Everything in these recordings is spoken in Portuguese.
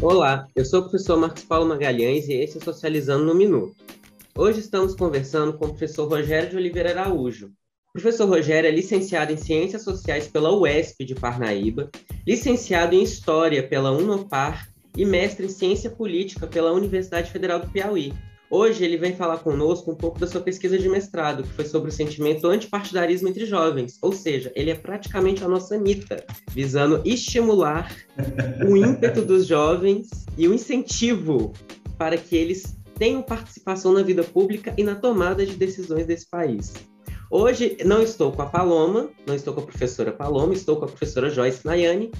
Olá, eu sou o professor Marcos Paulo Magalhães e esse é Socializando no Minuto. Hoje estamos conversando com o professor Rogério de Oliveira Araújo. O professor Rogério é licenciado em Ciências Sociais pela UESP de Parnaíba, licenciado em História pela Unopar e mestre em Ciência Política pela Universidade Federal do Piauí. Hoje ele vem falar conosco um pouco da sua pesquisa de mestrado, que foi sobre o sentimento antipartidarismo entre jovens, ou seja, ele é praticamente a nossa Anitta, visando estimular o ímpeto dos jovens e o incentivo para que eles tenham participação na vida pública e na tomada de decisões desse país. Hoje não estou com a Paloma, não estou com a professora Paloma, estou com a professora Joyce Nayane,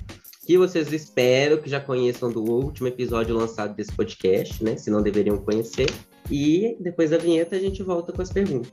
que vocês espero que já conheçam do último episódio lançado desse podcast, né? Se não deveriam conhecer. E depois da vinheta a gente volta com as perguntas.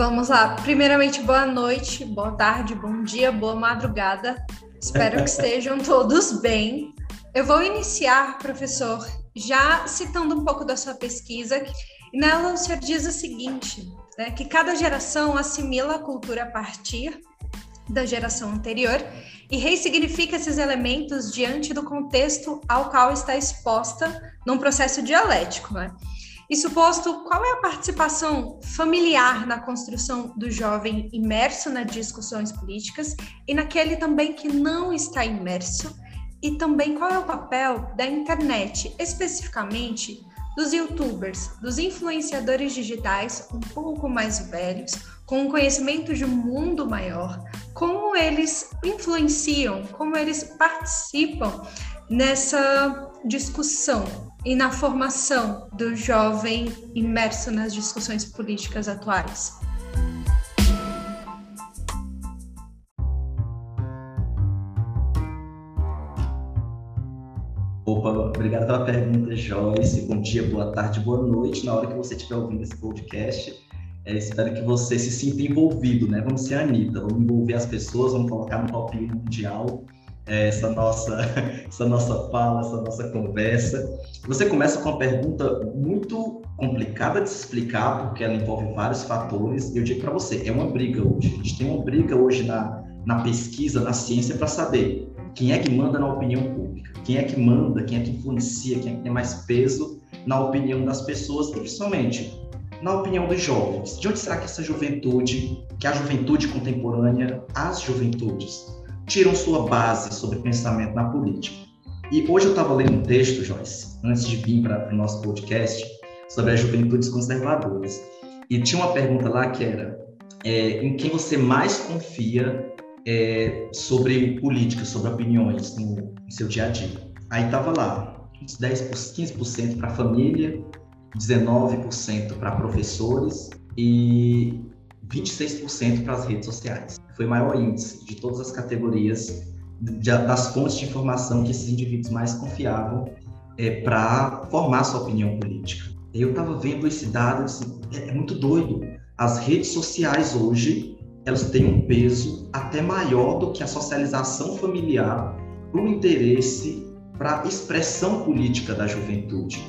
Vamos lá. Primeiramente, boa noite, boa tarde, bom dia, boa madrugada. Espero que estejam todos bem. Eu vou iniciar, professor, já citando um pouco da sua pesquisa. E nela o senhor diz o seguinte, né, que cada geração assimila a cultura a partir da geração anterior e ressignifica esses elementos diante do contexto ao qual está exposta num processo dialético. Né? Isso posto, qual é a participação familiar na construção do jovem imerso nas discussões políticas e naquele também que não está imerso? E também qual é o papel da internet, especificamente dos youtubers, dos influenciadores digitais um pouco mais velhos, com um conhecimento de um mundo maior, como eles influenciam, como eles participam nessa discussão e na formação do jovem imerso nas discussões políticas atuais? Opa, obrigado pela pergunta, Joyce. Bom dia, boa tarde, boa noite. Na hora que você estiver ouvindo esse podcast, é, espero que você se sinta envolvido, né? Vamos ser a Anitta, vamos envolver as pessoas, vamos colocar no 1 mundial essa nossa, essa nossa fala, essa nossa conversa. Você começa com uma pergunta muito complicada de se explicar, porque ela envolve vários fatores. E eu digo para você, é uma briga hoje. A gente tem uma briga hoje na, na pesquisa, na ciência, para saber quem é que manda na opinião pública, quem é que manda, quem é que influencia, quem é que tem mais peso na opinião das pessoas e principalmente na opinião dos jovens. De onde será que essa juventude, que é a juventude contemporânea, as juventudes, tiram sua base sobre pensamento na política. E hoje eu estava lendo um texto, Joyce, antes de vir para o nosso podcast, sobre as juventudes conservadoras. E tinha uma pergunta lá que era: é, em quem você mais confia é, sobre política, sobre opiniões no, no, seu dia a dia? Aí estava lá, uns 10, 15% para a família, 19% para professores e 26% para as redes sociais. Foi o maior índice de todas as categorias de, das fontes de informação que esses indivíduos mais confiavam é, para formar sua opinião política. Eu estava vendo esse dado, assim, é, é muito doido. As redes sociais hoje, elas têm um peso até maior do que a socialização familiar para o interesse, para a expressão política da juventude.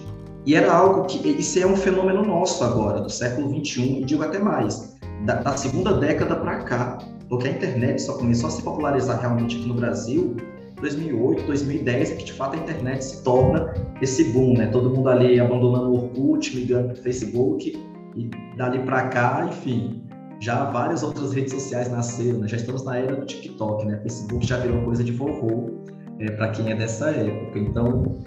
E era algo que, isso é um fenômeno nosso agora, do século 21, e digo até mais da, da segunda década para cá, porque a internet só começou a se popularizar realmente aqui no Brasil 2008, 2010, é que de fato a internet se torna esse boom, né? Todo mundo ali abandonando o Orkut, migrando para o Facebook, e dali para cá, enfim, já várias outras redes sociais nasceram, né? Já estamos na era do TikTok, né? Facebook já virou coisa de vovô é, para quem é dessa época. Então,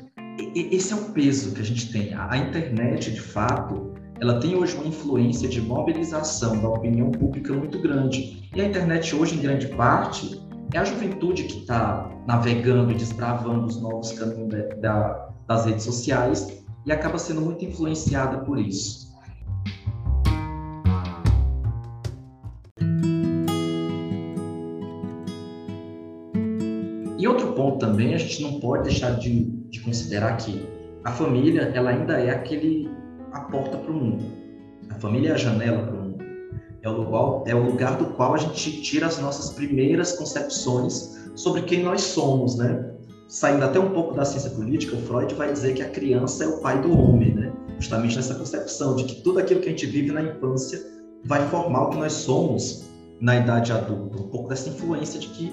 esse é o peso que a gente tem. A internet, de fato, ela tem hoje uma influência de mobilização da opinião pública muito grande. E a internet hoje, em grande parte, é a juventude que está navegando e desbravando os novos caminhos da, da, das redes sociais e acaba sendo muito influenciada por isso. E outro ponto também, a gente não pode deixar de, de considerar que a família, ela ainda é aquele a porta para o mundo. A família é a janela para o mundo. É o, lugar, é o lugar do qual a gente tira as nossas primeiras concepções sobre quem nós somos, né? Saindo até um pouco da ciência política, Freud vai dizer que a criança é o pai do homem, né? Justamente nessa concepção de que tudo aquilo que a gente vive na infância vai formar o que nós somos na idade adulta. Um pouco dessa influência de que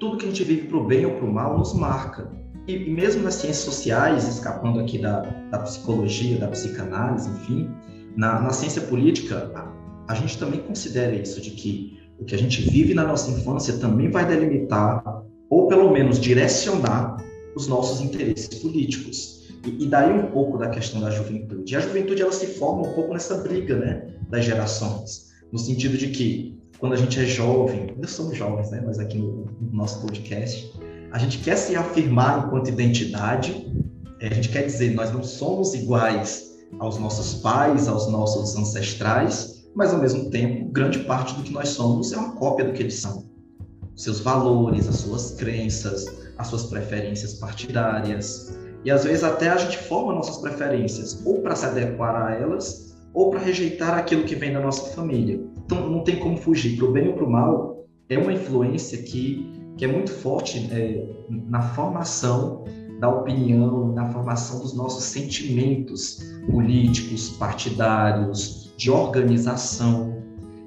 tudo que a gente vive para o bem ou para o mal nos marca. E, e, mesmo nas ciências sociais, escapando aqui da, da psicologia, da psicanálise, enfim, na, na ciência política, a, a gente também considera isso, de que o que a gente vive na nossa infância também vai delimitar, ou pelo menos direcionar, os nossos interesses políticos. E, e daí um pouco da questão da juventude. E a juventude ela se forma um pouco nessa briga né, das gerações, no sentido de que quando a gente é jovem, ainda somos jovens, né, mas aqui no, no nosso podcast, a gente quer se afirmar enquanto identidade, é, a gente quer dizer, nós não somos iguais aos nossos pais, aos nossos ancestrais, mas ao mesmo tempo, grande parte do que nós somos é uma cópia do que eles são. Seus valores, as suas crenças, as suas preferências partidárias. E às vezes até a gente forma nossas preferências, ou para se adequar a elas, ou para rejeitar aquilo que vem da nossa família. Então não tem como fugir, para o bem ou para o mal, é uma influência que que é muito forte é, na formação da opinião, na formação dos nossos sentimentos políticos, partidários, de organização.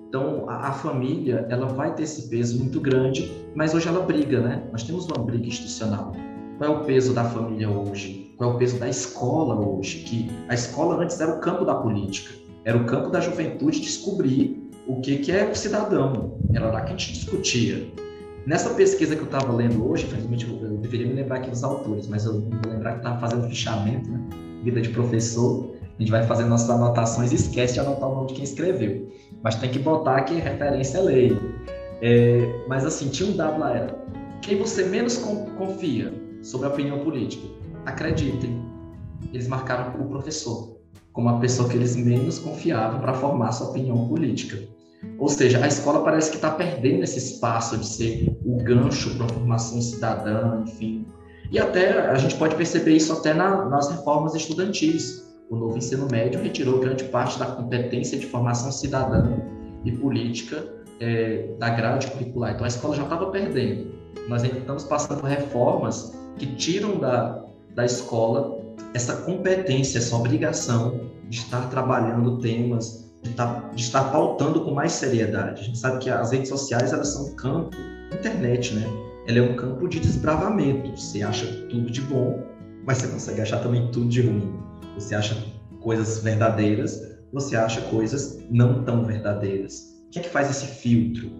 Então, a, a, família, ela vai ter esse peso muito grande, mas hoje ela briga, né? Nós temos uma briga institucional. Qual é o peso da família hoje? Qual é o peso da escola hoje? Que a escola antes era o campo da política, era o campo da juventude descobrir o que, que é o cidadão. Era lá que a gente discutia. Nessa pesquisa que eu estava lendo hoje, infelizmente eu deveria me lembrar aqui dos autores, mas eu vou lembrar que estava fazendo fichamento, né? Vida de professor, a gente vai fazendo nossas anotações e esquece de anotar o nome de quem escreveu. Mas tem que botar que referência é lei. É, mas assim, tinha um dado lá, era quem você menos confia sobre a opinião política, acreditem, eles marcaram o professor como a pessoa que eles menos confiavam para formar sua opinião política. Ou seja, a escola parece que está perdendo esse espaço de ser o gancho para a formação cidadã, enfim. E até a gente pode perceber isso até na, nas reformas estudantis. O novo ensino médio retirou grande parte da competência de formação cidadã e política é, da grade curricular. Então a escola já estava perdendo. Nós ainda estamos passando por reformas que tiram da, da escola essa competência, essa obrigação de estar trabalhando temas tá, de estar pautando com mais seriedade. A gente sabe que as redes sociais elas são um campo, internet, né? Ela é um campo de desbravamento. Você acha tudo de bom, mas você consegue achar também tudo de ruim. Você acha coisas verdadeiras, você acha coisas não tão verdadeiras. Quem é que faz esse filtro?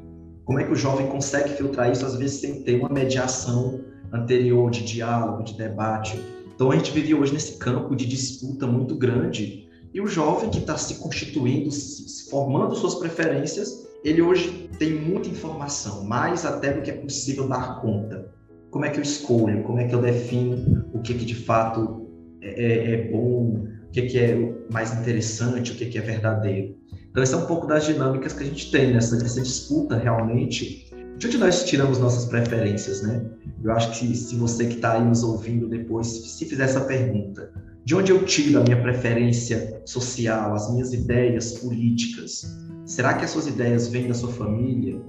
Como é que o jovem consegue filtrar isso, às vezes, sem ter uma mediação anterior de diálogo, de debate? Então, a gente vive hoje nesse campo de disputa muito grande e o jovem que está se constituindo, se formando suas preferências, ele hoje tem muita informação, mais até do que é possível dar conta. Como é que eu escolho? Como é que eu defino o que, que de fato é, é, é bom? O que, que é mais interessante? O que, que é verdadeiro? Então, essa é um pouco das dinâmicas que a gente tem nessa, nessa disputa realmente. De onde nós tiramos nossas preferências, né? Eu acho que se, você que está aí nos ouvindo depois, se fizer essa pergunta, de onde eu tiro a minha preferência social, as minhas ideias políticas? Será que as suas ideias vêm da sua família,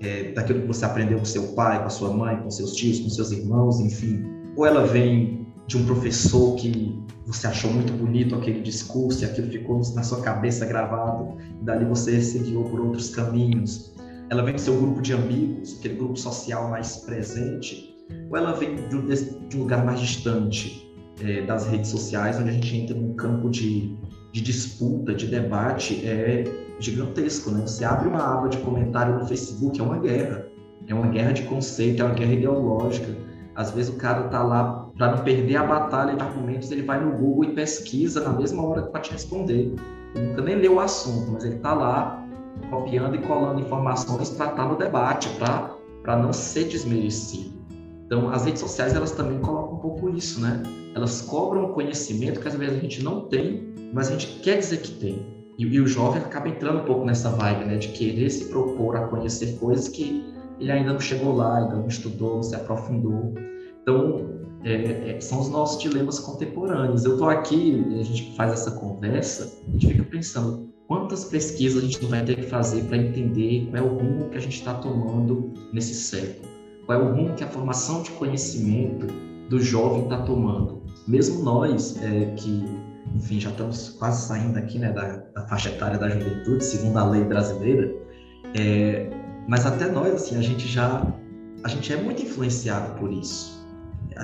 é, daquilo que você aprendeu com seu pai, com sua mãe, com seus tios, com seus irmãos, enfim? Ou ela vem de um professor que você achou muito bonito aquele discurso e aquilo ficou na sua cabeça gravado, e dali você seguiu por outros caminhos? Ela vem do seu grupo de amigos, aquele grupo social mais presente? Ou ela vem de um lugar mais distante, é, das redes sociais, onde a gente entra num campo de, de disputa, de debate, é gigantesco, né? Você abre uma aba de comentário no Facebook, é uma guerra. É uma guerra de conceito, é uma guerra ideológica. Às vezes o cara tá lá, para não perder a batalha de argumentos, ele vai no Google e pesquisa na mesma hora para te responder. Ele nunca nem leu o assunto, mas ele tá lá copiando e colando informações para estar tá no debate, para não ser desmerecido. Então, as redes sociais, elas também colocam um pouco isso, né? Elas cobram conhecimento que às vezes a gente não tem, mas a gente quer dizer que tem. E, e o jovem acaba entrando um pouco nessa vibe, né? De querer se propor a conhecer coisas que ele ainda não chegou lá, ainda não estudou, não se aprofundou. Então, é, é, são os nossos dilemas contemporâneos. Eu estou aqui, a gente faz essa conversa, a gente fica pensando quantas pesquisas a gente vai ter que fazer para entender qual é o rumo que a gente está tomando nesse século, qual é o rumo que a formação de conhecimento do jovem está tomando. Mesmo nós, é, que, enfim, já estamos quase saindo aqui né, da, da faixa etária da juventude, segundo a lei brasileira, é, mas até nós, assim, a gente já a gente é muito influenciado por isso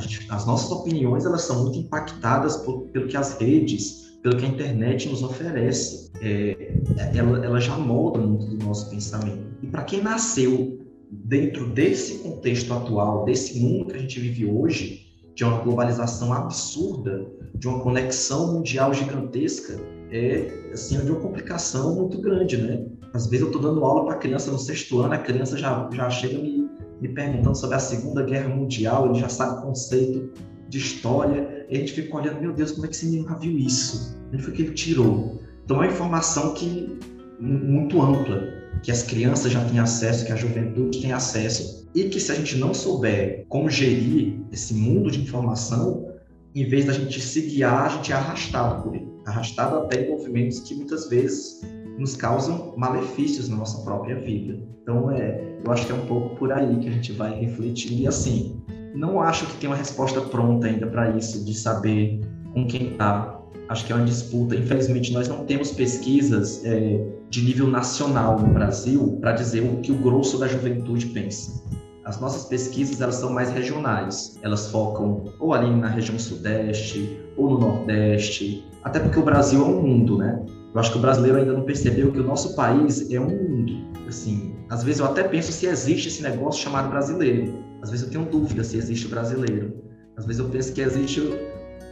gente, as nossas opiniões elas são muito impactadas por, pelo que as redes, pelo que a internet nos oferece. É, ela, ela já molda muito do nosso pensamento. E para quem nasceu dentro desse contexto atual, desse mundo que a gente vive hoje, de uma globalização absurda, de uma conexão mundial gigantesca, é assim, de uma complicação muito grande, né? Às vezes eu estou dando aula para criança no sexto ano, a criança já, já chega me me perguntando sobre a Segunda Guerra Mundial, ele já sabe o conceito de história, e a gente fica olhando, meu Deus, como é que esse menino já viu isso? Onde foi que ele tirou? Então é uma informação que muito ampla, que as crianças já têm acesso, que a juventude tem acesso, e que se a gente não souber como gerir esse mundo de informação, em vez da gente se guiar, a gente é arrastado por ele, arrastado até em movimentos que muitas vezes nos causam malefícios na nossa própria vida. Então, é, eu acho que é um pouco por aí que a gente vai refletir. E assim, não acho que tem uma resposta pronta ainda para isso, de saber com quem está. Acho que é uma disputa. Infelizmente, nós não temos pesquisas é, de nível nacional no Brasil para dizer o que o grosso da juventude pensa. As nossas pesquisas elas são mais regionais. Elas focam ou ali na região sudeste ou no nordeste, até porque o Brasil é um mundo, né? Eu acho que o brasileiro ainda não percebeu que o nosso país é um mundo. Assim, às vezes eu até penso se existe esse negócio chamado brasileiro. Às vezes eu tenho dúvida se existe o brasileiro. Às vezes eu penso que existe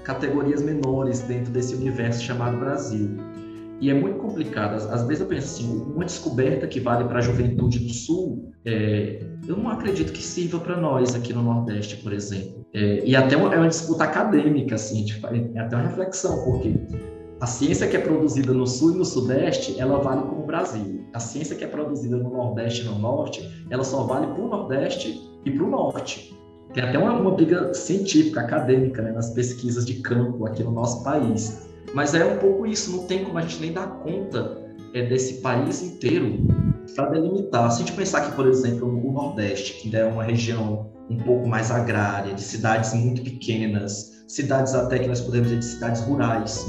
categorias menores dentro desse universo chamado Brasil. E é muito complicado. Às, vezes eu penso assim, uma descoberta que vale para a juventude do Sul, é, eu não acredito que sirva para nós aqui no Nordeste, por exemplo. É, e até uma, é uma disputa acadêmica, assim, tipo, é até uma reflexão, porque a ciência que é produzida no sul e no sudeste, ela vale como o Brasil. A ciência que é produzida no nordeste e no norte, ela só vale para o nordeste e para o norte. Tem até uma, uma briga científica, acadêmica, né, nas pesquisas de campo aqui no nosso país. Mas é um pouco isso, não tem como a gente nem dar conta é, desse país inteiro para delimitar. Se a gente pensar que, por exemplo, o Nordeste, que é uma região um pouco mais agrária, de cidades muito pequenas, cidades até que nós podemos dizer de cidades rurais,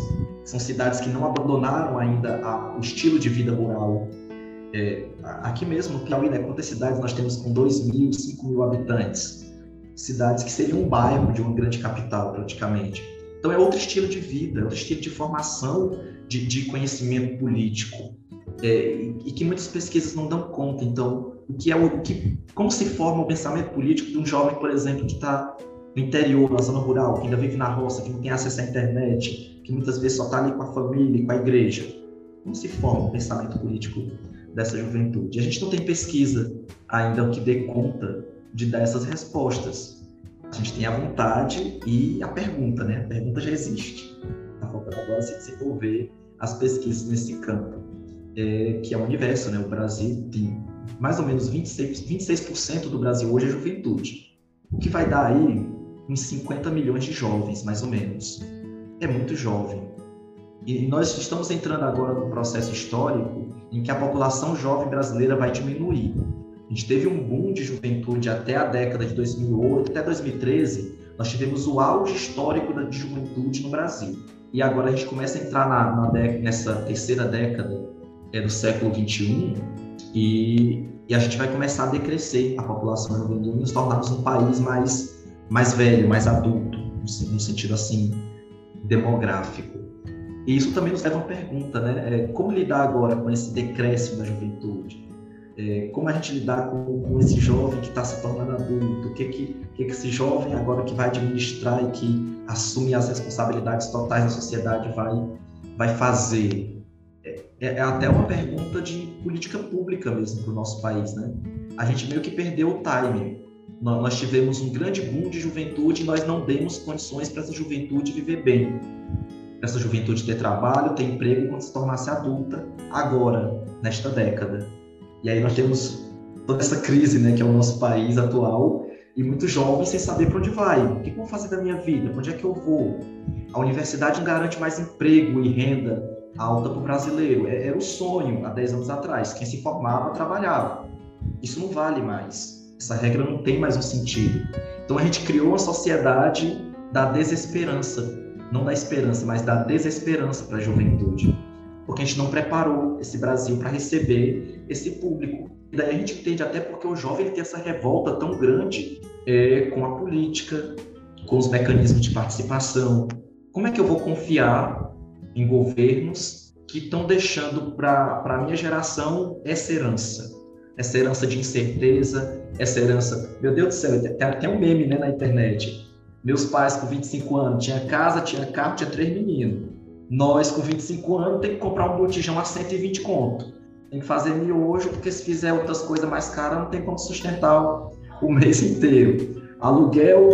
são cidades que não abandonaram ainda a, o estilo de vida rural. É, aqui mesmo no Piauí, né, quantas cidades nós temos com 2 mil, 5 mil habitantes? Cidades que seriam um bairro de uma grande capital, praticamente. Então é outro estilo de vida, é outro estilo de formação de, de conhecimento político. É, e que muitas pesquisas não dão conta. Então, o que é o que, como se forma o pensamento político de um jovem, por exemplo, que está no interior, na zona rural, que ainda vive na roça, que não tem acesso à internet, que muitas vezes só está ali com a família com a igreja. Como se forma o pensamento político dessa juventude? A gente não tem pesquisa ainda que dê conta de dar essas respostas. A gente tem a vontade e a pergunta, né? A pergunta já existe. Está faltando agora se desenvolver as pesquisas nesse campo, é, que é o universo, né? O Brasil tem mais ou menos 26%, 26 do Brasil hoje é juventude. O que vai dar aí uns 50 milhões de jovens, mais ou menos é muito jovem. E nós estamos entrando agora num processo histórico em que a população jovem brasileira vai diminuir. A gente teve um boom de juventude até a década de 2008, até 2013, nós tivemos o auge histórico de juventude no Brasil. E agora a gente começa a entrar na, na nessa terceira década é, do século 21 e, e, a gente vai começar a decrescer a população juvenil e nos tornarmos um país mais, mais velho, mais adulto, no sentido assim demográfico. E isso também nos leva a uma pergunta, né? É, como lidar agora com esse decréscimo da juventude? É, como a gente lidar com, com esse jovem que está se tornando adulto? O que que, que que esse jovem agora que vai administrar e que assume as responsabilidades totais da sociedade vai, vai fazer? É, é até uma pergunta de política pública mesmo para o nosso país, né? A gente meio que perdeu o timing nós tivemos um grande boom de juventude e nós não demos condições para essa juventude viver bem. Essa juventude ter trabalho, ter emprego quando se tornasse adulta, agora, nesta década. E aí nós temos toda essa crise, né, que é o nosso país atual, e muitos jovens sem saber para onde vai. O que eu vou fazer da minha vida? Para onde é que eu vou? A universidade não garante mais emprego e renda alta para o brasileiro. É, era o sonho há 10 anos atrás. Quem se formava trabalhava. Isso não vale mais. Essa regra não tem mais um sentido. Então a gente criou uma sociedade da desesperança, não da esperança, mas da desesperança para a juventude, porque a gente não preparou esse Brasil para receber esse público. E daí a gente entende até porque o jovem tem essa revolta tão grande é, com a política, com os mecanismos de participação. Como é que eu vou confiar em governos que estão deixando para a minha geração essa herança? Essa herança de incerteza, essa herança. Meu Deus do céu, tem até um meme né, na internet meus pais com 25 anos tinha casa, tinha carro, tinha três meninos. Nós com 25 anos tem que comprar um botijão a 120 conto. Tem que fazer miojo, porque se fizer outras coisas mais caras, não tem como sustentar o mês inteiro. Aluguel,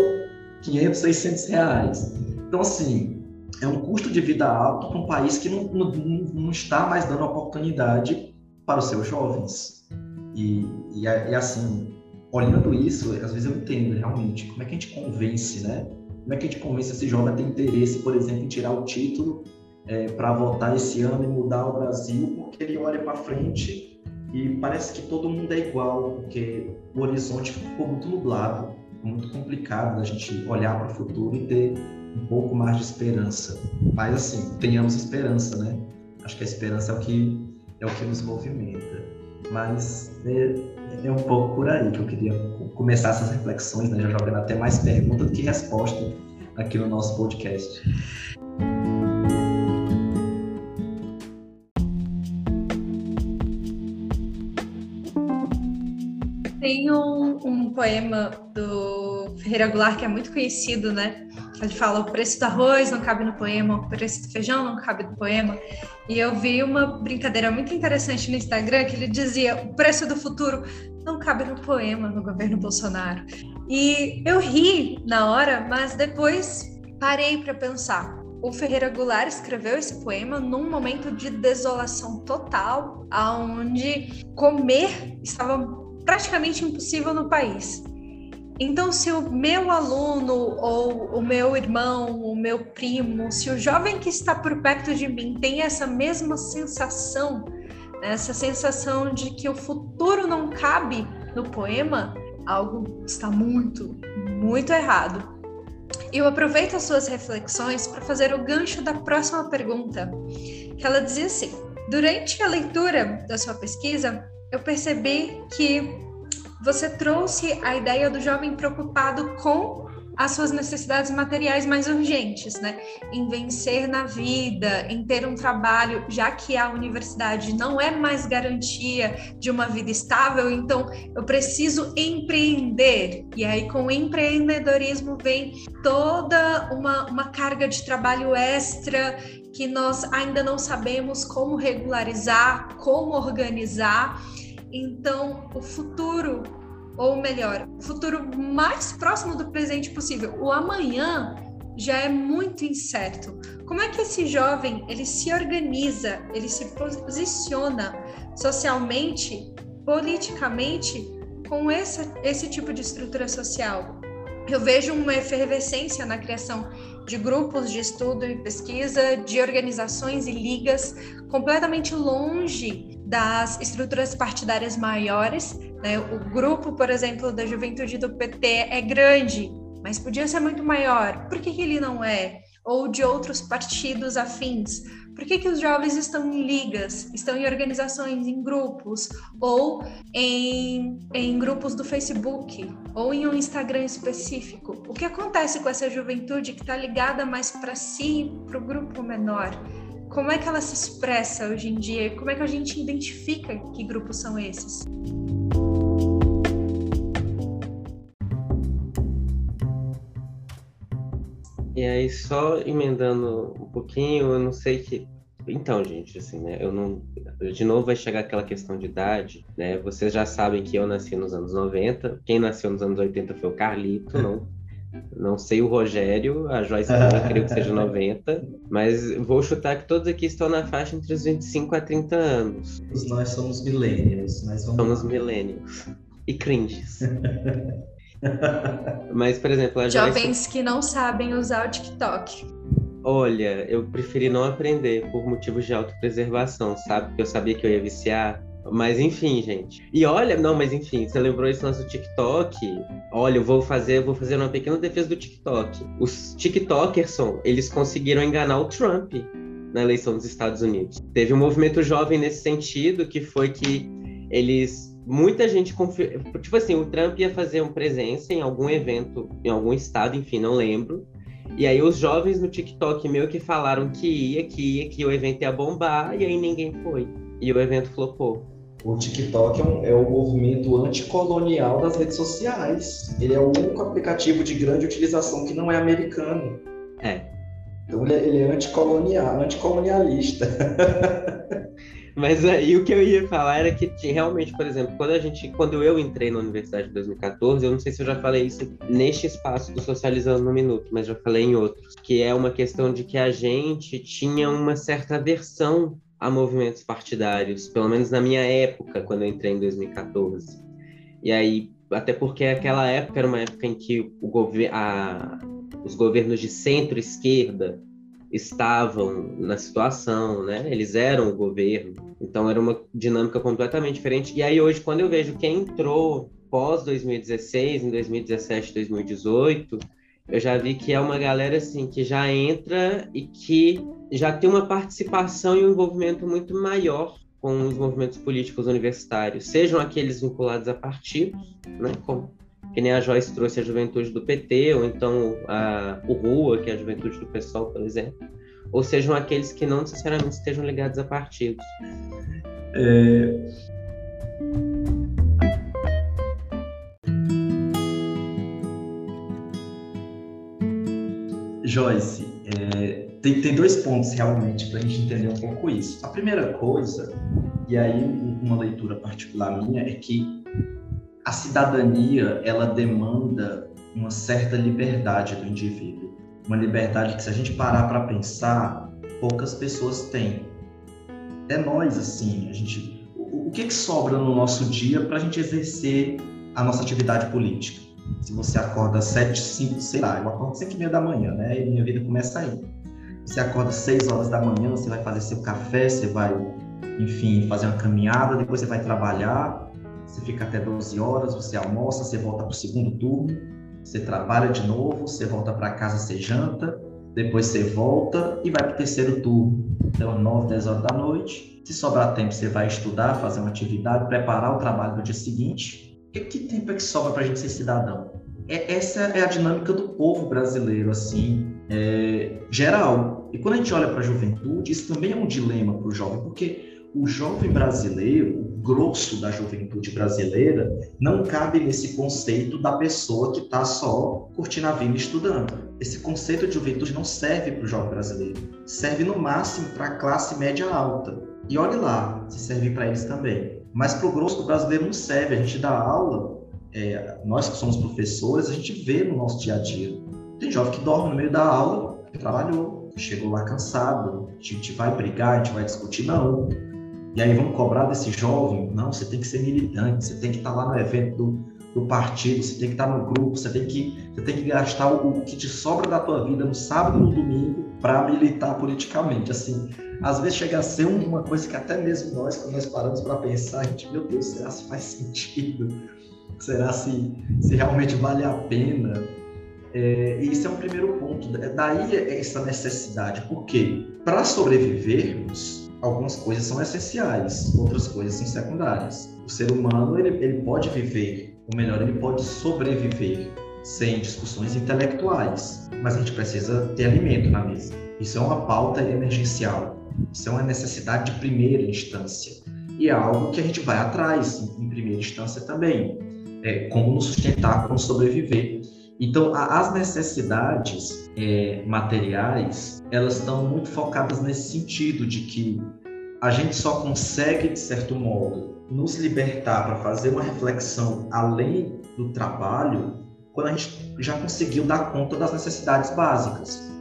500, 600 reais. Então, assim, é um custo de vida alto para um país que não, não, não, está mais dando oportunidade para os seus jovens. E, e, e assim, olhando isso, às vezes eu entendo realmente como é que a gente convence, né? Como é que a gente convence esse jovem a ter interesse, por exemplo, em tirar o título é, para votar esse ano e mudar o Brasil, porque ele olha para frente e parece que todo mundo é igual, porque o horizonte ficou muito nublado, muito complicado da gente olhar para o futuro e ter um pouco mais de esperança. Mas assim, tenhamos esperança, né? Acho que a esperança é o que é o que nos movimenta. Mas é, é um pouco por aí que eu queria começar essas reflexões, né? Já jogando até mais pergunta do que resposta aqui no nosso podcast. Tem um, um poema do Ferreira Goulart que é muito conhecido, né? Ele fala o preço do arroz não cabe no poema, o preço do feijão não cabe no poema. E eu vi uma brincadeira muito interessante no Instagram que ele dizia o preço do futuro não cabe no poema no governo Bolsonaro. E eu ri na hora, mas depois parei para pensar. O Ferreira Goulart escreveu esse poema num momento de desolação total, aonde comer estava praticamente impossível no país. Então, se o meu aluno ou o meu irmão, o meu primo, se o jovem que está por perto de mim tem essa mesma sensação, né, essa sensação de que o futuro não cabe no poema, algo está muito, muito errado. Eu aproveito as suas reflexões para fazer o gancho da próxima pergunta, que ela dizia assim: durante a leitura da sua pesquisa, eu percebi que você trouxe a ideia do jovem preocupado com as suas necessidades materiais mais urgentes, né? Em vencer na vida, em ter um trabalho, já que a universidade não é mais garantia de uma vida estável, então eu preciso empreender. E aí, com o empreendedorismo, vem toda uma, uma carga de trabalho extra que nós ainda não sabemos como regularizar, como organizar. Então, o futuro, ou melhor, o futuro mais próximo do presente possível, o amanhã já é muito incerto. Como é que esse jovem ele se organiza, ele se posiciona socialmente, politicamente com esse, esse tipo de estrutura social? Eu vejo uma efervescência na criação de grupos de estudo e pesquisa, de organizações e ligas completamente longe das estruturas partidárias maiores. Né? O grupo, por exemplo, da juventude do PT é grande, mas podia ser muito maior. Por que, que ele não é? Ou de outros partidos afins. Por que, que os jovens estão em ligas, estão em organizações, em grupos, ou em, em grupos do Facebook, ou em um Instagram específico? O que acontece com essa juventude que está ligada mais para si, para o grupo menor? Como é que ela se expressa hoje em dia? Como é que a gente identifica que grupos são esses? E aí, só emendando um pouquinho, eu não sei que. Então, gente, assim, né? Eu não. De novo vai chegar aquela questão de idade, né? Vocês já sabem que eu nasci nos anos 90. Quem nasceu nos anos 80 foi o Carlito, não não sei o Rogério, a Joyce também creio que seja 90, mas vou chutar que todos aqui estão na faixa entre os 25 a 30 anos. Nós somos millennials, mas vamos Somos millennials. e cringes. Mas, por exemplo, a Jovens Joyce... que não sabem usar o TikTok. Olha, eu preferi não aprender por motivos de autopreservação, sabe? Porque eu sabia que eu ia viciar. Mas enfim, gente. E olha, não, mas enfim, você lembrou isso no TikTok? Olha, eu vou fazer, vou fazer uma pequena defesa do TikTok. Os TikTokers, eles conseguiram enganar o Trump na eleição dos Estados Unidos. Teve um movimento jovem nesse sentido, que foi que eles muita gente. Tipo assim, o Trump ia fazer uma presença em algum evento, em algum estado, enfim, não lembro. E aí os jovens no TikTok meio que falaram que ia, que ia, que o evento ia bombar, e aí ninguém foi. E o evento flopou. O TikTok é, um, é o movimento anticolonial das redes sociais. Ele é o único aplicativo de grande utilização que não é americano. É. Então ele é, ele é anticolonial, anticolonialista. Mas aí o que eu ia falar era que realmente, por exemplo, quando a gente, quando eu entrei na universidade em 2014, eu não sei se eu já falei isso neste espaço do Socializando no Minuto, mas já falei em outros, que é uma questão de que a gente tinha uma certa aversão a movimentos partidários, pelo menos na minha época, quando eu entrei em 2014. E aí, até porque aquela época era uma época em que gover a, os governos de centro-esquerda estavam na situação, né? Eles eram o governo, então era uma dinâmica completamente diferente. E aí hoje, quando eu vejo quem entrou pós 2016, em 2017, 2018, eu já vi que é uma galera assim que já entra e que já tem uma participação e um envolvimento muito maior com os movimentos políticos universitários, sejam aqueles vinculados a partidos, né? Como que nem a Joyce trouxe a juventude do PT, ou então a, o RUA, que é a juventude do PSOL, por exemplo, ou sejam aqueles que não necessariamente estejam ligados a partidos. É... Joyce, é, tem, tem dois pontos realmente para a gente entender um pouco isso. A primeira coisa, e aí uma leitura particular minha, é que a cidadania ela demanda uma certa liberdade do indivíduo, uma liberdade que se a gente parar para pensar, poucas pessoas têm. É nós assim, a gente, o, o que, que sobra no nosso dia para a gente exercer a nossa atividade política? Se você acorda às sete, cinco, sei lá, eu acordo cinco e meia da manhã, né? E minha vida começa aí. Você acorda às seis horas da manhã, você vai fazer seu café, você vai, enfim, fazer uma caminhada, depois você vai trabalhar, você fica até 12 horas, você almoça, você volta para o segundo turno, você trabalha de novo, você volta para casa, você janta, depois você volta e vai para o terceiro turno. Então, 9, 10 horas da noite. Se sobrar tempo, você vai estudar, fazer uma atividade, preparar o trabalho do dia seguinte. E que tempo é que sobra para a gente ser cidadão? É, essa é a dinâmica do povo brasileiro, assim, é, geral. E quando a gente olha para a juventude, isso também é um dilema para o jovem, porque o jovem brasileiro, o grosso da juventude brasileira, não cabe nesse conceito da pessoa que está só curtindo a vida estudando. Esse conceito de juventude não serve para o jovem brasileiro. Serve no máximo para a classe média alta. E olhe lá, se serve para eles também. Mas para o grosso do brasileiro não serve. A gente dá aula, é, nós que somos professores, a gente vê no nosso dia a dia. Tem jovem que dorme no meio da aula, trabalhou, chegou lá cansado, a gente vai brigar, a gente vai discutir, não e aí vamos cobrar desse jovem? Não, você tem que ser militante, você tem que estar lá no evento do, do partido, você tem que estar no grupo, você tem que, você tem que gastar o, o que te sobra da tua vida no sábado e no domingo para militar politicamente. Assim, às vezes chega a ser uma coisa que até mesmo nós, quando nós paramos para pensar, a gente, meu Deus, será se faz sentido? Será se, se realmente vale a pena? É, e isso é um primeiro ponto. Daí essa necessidade. Por quê? Para sobrevivermos, algumas coisas são essenciais, outras coisas são secundárias. O ser humano ele, ele pode viver, ou melhor, ele pode sobreviver sem discussões intelectuais, mas a gente precisa ter alimento na mesa. Isso é uma pauta emergencial, isso é uma necessidade de primeira instância e é algo que a gente vai atrás em primeira instância também, é, como nos sustentar, como sobreviver. Então, as necessidades é, materiais, elas estão muito focadas nesse sentido de que a gente só consegue, de certo modo, nos libertar para fazer uma reflexão além do trabalho quando a gente já conseguiu dar conta das necessidades básicas.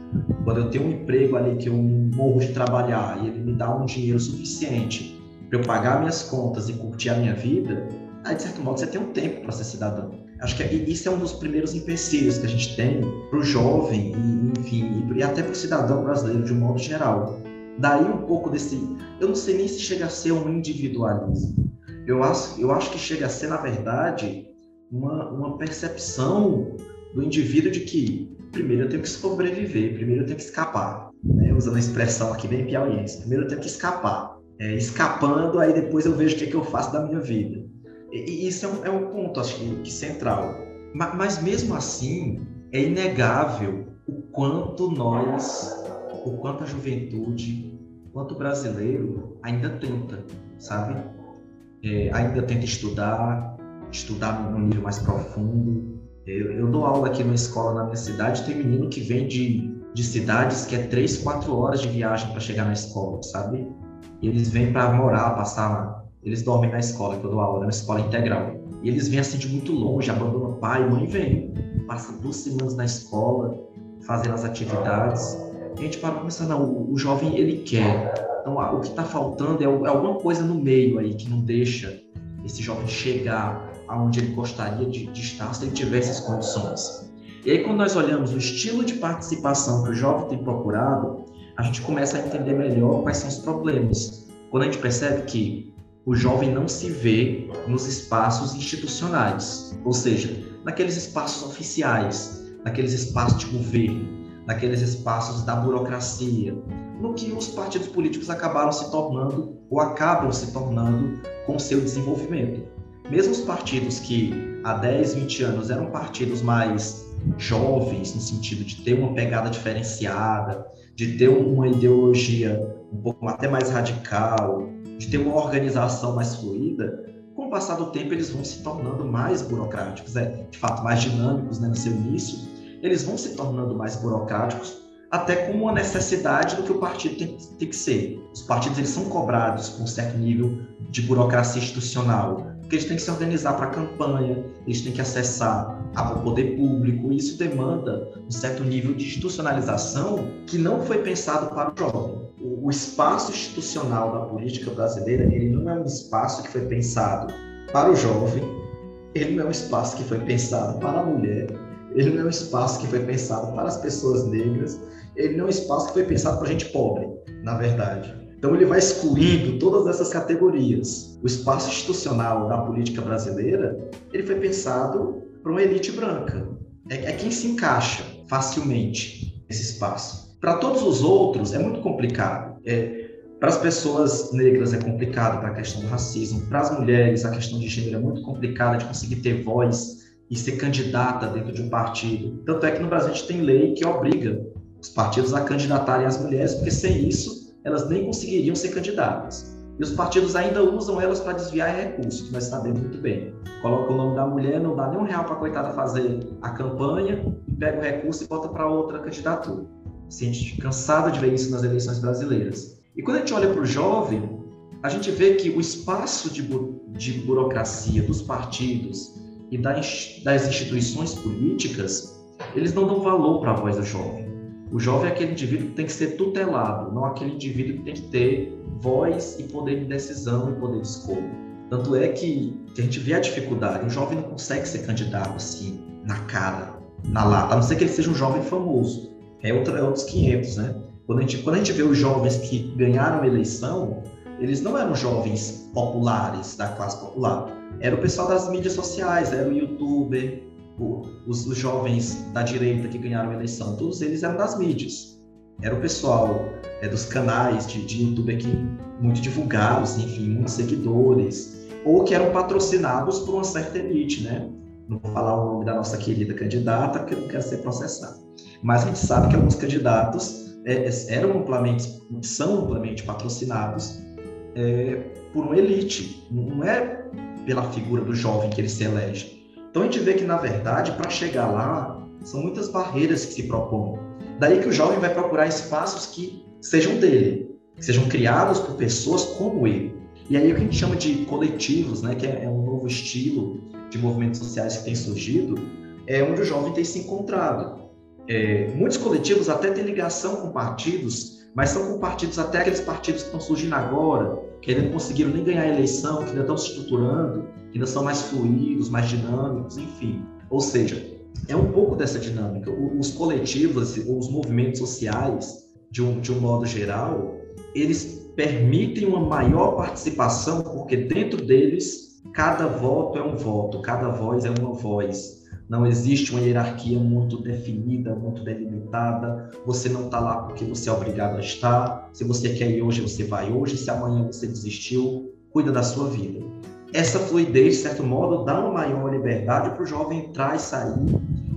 Quando eu tenho um emprego ali que eu morro de trabalhar e ele me dá um dinheiro suficiente para eu pagar minhas contas e curtir a minha vida, aí, de certo modo, você tem um tempo para ser cidadão. Acho que isso é um dos primeiros empecilhos que a gente tem para o jovem, e, enfim, e até para o cidadão brasileiro de um modo geral. Daí um pouco desse. Eu não sei nem se chega a ser um individualismo. Eu acho, eu acho que chega a ser, na verdade, uma, uma percepção do indivíduo de que, primeiro, eu tenho que sobreviver, primeiro, eu tenho que escapar. Né? Usando a expressão aqui bem piauiense. Primeiro, eu tenho que escapar. É, escapando, aí depois eu vejo o que, é que eu faço da minha vida. E, isso é um, é um ponto, acho que, que central. Mas, mas mesmo assim, é inegável o quanto nós, o quanto a juventude, quanto o brasileiro ainda tenta, sabe? É, ainda tenta estudar, estudar num nível mais profundo. Eu, eu, dou aula aqui numa escola na minha cidade, tem menino que vem de, de cidades que é três, quatro horas de viagem para chegar na escola, sabe? E eles vêm para morar, passar eles dormem na escola, que eu dou aula, na escola integral. E eles vêm assim de muito longe, abandonam pai, mãe vem. Passam duas semanas na escola, fazendo as atividades. E a gente para pensar, não, o, o jovem ele quer. Então, o que está faltando é, é, alguma coisa no meio aí que não deixa esse jovem chegar aonde ele gostaria de, de estar se ele tivesse as condições. E aí, quando nós olhamos o estilo de participação que o jovem tem procurado, a gente começa a entender melhor quais são os problemas. Quando a gente percebe que o jovem não se vê nos espaços institucionais, ou seja, naqueles espaços oficiais, naqueles espaços de governo, naqueles espaços da burocracia, no que os partidos políticos acabaram se tornando ou acabam se tornando com seu desenvolvimento. Mesmo os partidos que há 10, 20 anos eram partidos mais jovens, no sentido de ter uma pegada diferenciada, de ter uma ideologia um pouco até mais radical, de ter uma organização mais fluida, com o passar do tempo eles vão se tornando mais burocráticos, é, de fato mais dinâmicos né, no seu início, eles vão se tornando mais burocráticos, até com uma necessidade do que o partido tem, tem que ser. Os partidos eles são cobrados com um certo nível de burocracia institucional, porque eles têm que se organizar para a campanha, eles têm que acessar ao poder público, e isso demanda um certo nível de institucionalização que não foi pensado para o jovem. O, espaço institucional da política brasileira, ele não é um espaço que foi pensado para o jovem, ele não é um espaço que foi pensado para a mulher, ele não é um espaço que foi pensado para as pessoas negras, ele não é um espaço que foi pensado para a gente pobre, na verdade. Então ele vai excluindo todas essas categorias. O espaço institucional da política brasileira, ele foi pensado para uma elite branca. É, é quem se encaixa facilmente nesse espaço. Para todos os outros é muito complicado. É, para as pessoas negras é complicado para a questão do racismo. Para as mulheres a questão de gênero é muito complicada de conseguir ter voz e ser candidata dentro de um partido. Tanto é que no Brasil a gente tem lei que obriga os partidos a candidatarem as mulheres, porque sem isso elas nem conseguiriam ser candidatas. E os partidos ainda usam elas para desviar recursos, nós sabemos muito bem. Coloca o nome da mulher, não dá nem um real para a coitada fazer a campanha, pega o recurso e bota para outra candidatura. Assim, a gente cansado de ver isso nas eleições brasileiras. E quando a gente olha para o jovem, a gente vê que o espaço de, bu de burocracia dos partidos e das instituições políticas, eles não dão valor para a voz do jovem. O jovem é aquele indivíduo que tem que ser tutelado, não aquele indivíduo que tem que ter voz e poder de decisão e poder de escolha. Tanto é que, que a gente vê a dificuldade. O jovem não consegue ser candidato assim, na cara, na lata, a não ser que ele seja um jovem famoso. É, outro, é outros 500, né? Quando a, gente, quando a gente vê os jovens que ganharam a eleição, eles não eram jovens populares, da classe popular. Era o pessoal das mídias sociais, era o youtuber, os, os, jovens da direita que ganharam a eleição, todos eles eram das mídias. Era o pessoal é, dos canais de, de YouTube aqui, muito divulgados, enfim, muitos seguidores, ou que eram patrocinados por uma certa elite, né? Não vou falar o nome da nossa querida candidata, porque eu não quero ser processado. Mas a gente sabe que alguns candidatos é, é eram amplamente, são amplamente patrocinados é, por uma elite. Não é pela figura do jovem que ele se elege, então a gente vê que, na verdade, para chegar lá, são muitas barreiras que se propõem. Daí que o jovem vai procurar espaços que sejam dele, que sejam criados por pessoas como ele. E aí o que a gente chama de coletivos, né, que é, é um novo estilo de movimentos sociais que tem surgido, é onde o jovem tem se encontrado. É, muitos coletivos até têm ligação com partidos, mas são com partidos, até aqueles partidos que estão surgindo agora, que ainda não conseguiram nem ganhar a eleição, que ainda estão se estruturando, que ainda são mais fluidos, mais dinâmicos, enfim. Ou seja, é um pouco dessa dinâmica. Os coletivos, os movimentos sociais, de um, de um modo geral, eles permitem uma maior participação, porque dentro deles, cada voto é um voto, cada voz é uma voz não existe uma hierarquia muito definida, muito delimitada. Você não está lá porque você é obrigado a estar. Se você quer ir hoje, você vai hoje. Se amanhã você desistiu, cuida da sua vida. Essa fluidez, de certo modo, dá uma maior liberdade para o jovem entrar e sair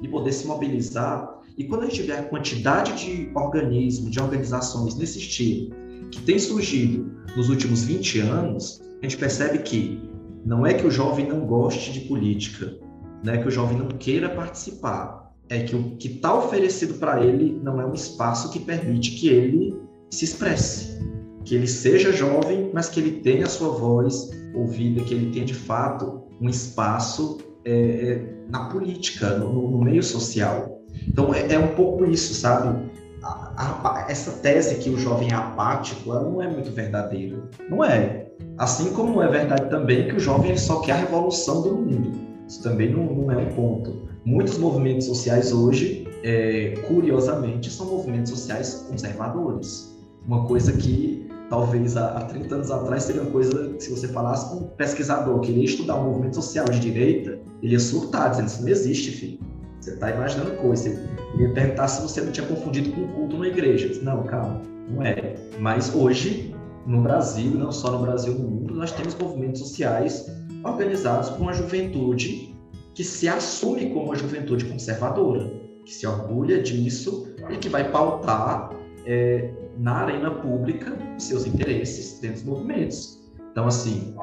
e poder se mobilizar. E quando a gente tiver a quantidade de organismos, de organizações nesse estilo, que tem surgido nos últimos 20 anos, a gente percebe que não é que o jovem não goste de política, né, que o jovem não queira participar, é que o que está oferecido para ele não é um espaço que permite que ele se expresse, que ele seja jovem, mas que ele tenha a sua voz ouvida, que ele tenha de fato um espaço é, é na política, no, no, meio social. Então é, é um pouco isso, sabe? A, a, essa tese que o jovem é apático, ela não é muito verdadeira. Não é. Assim como é verdade também que o jovem só quer a revolução do mundo. Isso também não, não é um ponto. Muitos movimentos sociais hoje, é, curiosamente, são movimentos sociais conservadores. Uma coisa que talvez há, há 30 anos atrás seria uma coisa, se você falasse com um pesquisador que iria estudar um movimento social de direita, ele ia surtar, dizendo isso não existe, filho. Você está imaginando coisa. Ele ia perguntar se você não tinha confundido com um culto na igreja. Disse, não, calma, não é. Mas hoje, no Brasil, não só no Brasil, no mundo, nós temos movimentos sociais organizados por uma juventude que se assume como uma juventude conservadora, que se orgulha disso e que vai pautar é, na arena pública seus interesses dentro dos movimentos. Então, assim,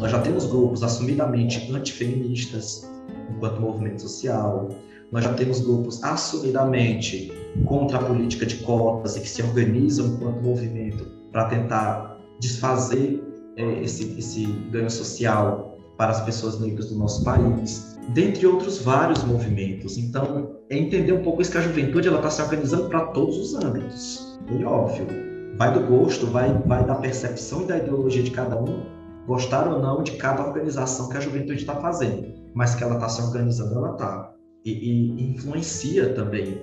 nós já temos grupos assumidamente antifeministas enquanto movimento social, nós já temos grupos assumidamente contra a política de cotas e que se organizam enquanto movimento para tentar desfazer é, esse, esse ganho social para as pessoas negras do nosso país, dentre outros vários movimentos. Então, é entender um pouco isso que a juventude ela está se organizando para todos os âmbitos. E óbvio, vai do gosto, vai, vai da percepção e da ideologia de cada um, gostar ou não de cada organização que a juventude está fazendo, mas que ela está se organizando, ela está. E, e, influencia também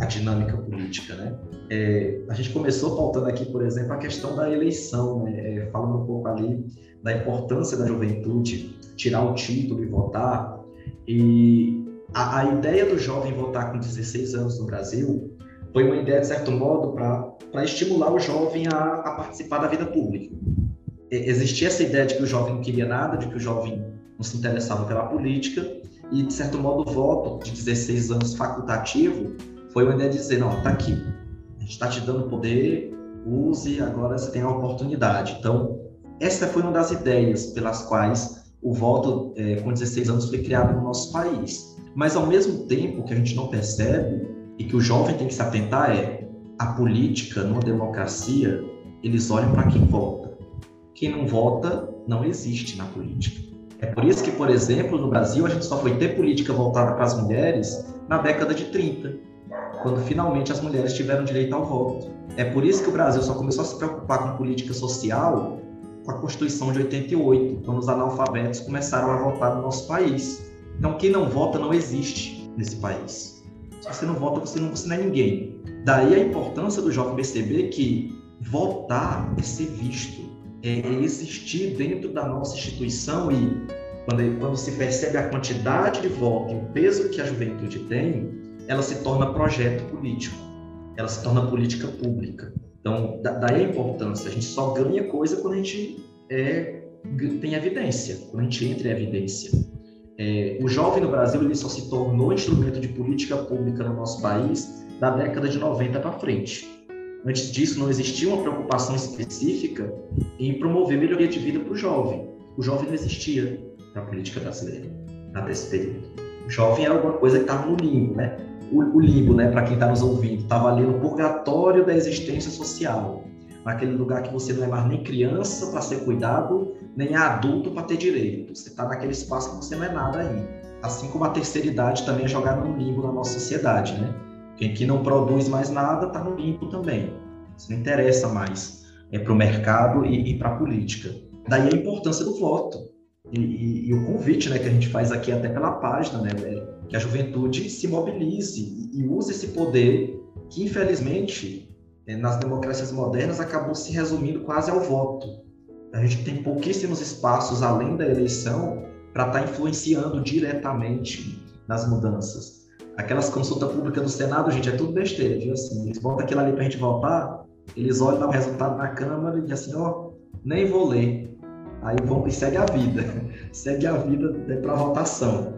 a dinâmica política, né? É, a gente começou pautando aqui, por exemplo, a questão da eleição, né? é, falando um pouco ali da importância da juventude tirar o título e votar. E a, a ideia do jovem votar com 16 anos no Brasil foi uma ideia, de certo modo, para estimular o jovem a, a, participar da vida pública. E, existia essa ideia de que o jovem não queria nada, de que o jovem não se interessava pela política, e, de certo modo, o voto de 16 anos facultativo foi uma ideia de dizer: não, está aqui, a gente está te dando poder, use, agora você tem a oportunidade. Então, essa foi uma das ideias pelas quais o voto é, com 16 anos foi criado no nosso país. Mas, ao mesmo tempo, que a gente não percebe e que o jovem tem que se atentar é a política, numa democracia, eles olham para quem vota. Quem não vota não existe na política. É por isso que, por exemplo, no Brasil, a gente só foi ter política voltada para as mulheres na década de 30, quando finalmente as mulheres tiveram direito ao voto. É por isso que o Brasil só começou a se preocupar com política social com a Constituição de 88, quando os analfabetos começaram a votar no nosso país. Então, quem não vota não existe nesse país. Se você não vota, você não, você não é ninguém. Daí a importância do jovem perceber que votar é ser visto, existir dentro da nossa instituição e quando, quando se percebe a quantidade de voto e o peso que a juventude tem, ela se torna projeto político, ela se torna política pública. Então, daí a importância. A gente só ganha coisa quando a gente é, tem evidência, quando a gente entra em evidência. É, o jovem no Brasil ele só se tornou instrumento de política pública no nosso país da década de 90 para frente. Antes disso, não existia uma preocupação específica em promover melhoria de vida para o jovem. O jovem não existia na política brasileira até esse período. O jovem era alguma coisa que estava no limbo, né? o, o limbo, né, para quem está nos ouvindo, estava ali no purgatório da existência social, naquele lugar que você não é mais nem criança para ser cuidado, nem adulto para ter direito. Você está naquele espaço que você não é nada aí. Assim como a terceira idade também é jogada no limbo na nossa sociedade, né? Quem que não produz mais nada está no limbo também. Isso não interessa mais. é, para o mercado e, e para a política. Daí a importância do voto. E, e, e, o convite né, que a gente faz aqui até pela página, né, é que a juventude se mobilize e, use esse poder que, infelizmente, é, nas democracias modernas acabou se resumindo quase ao voto. A gente tem pouquíssimos espaços além da eleição para estar tá influenciando diretamente nas mudanças. Aquelas consultas públicas do Senado, gente, é tudo besteira, viu? Assim, eles botam aquilo ali para gente votar, eles olham o resultado na Câmara e dizem assim, ó, oh, nem vou ler. Aí vão e segue a vida, segue a vida para votação.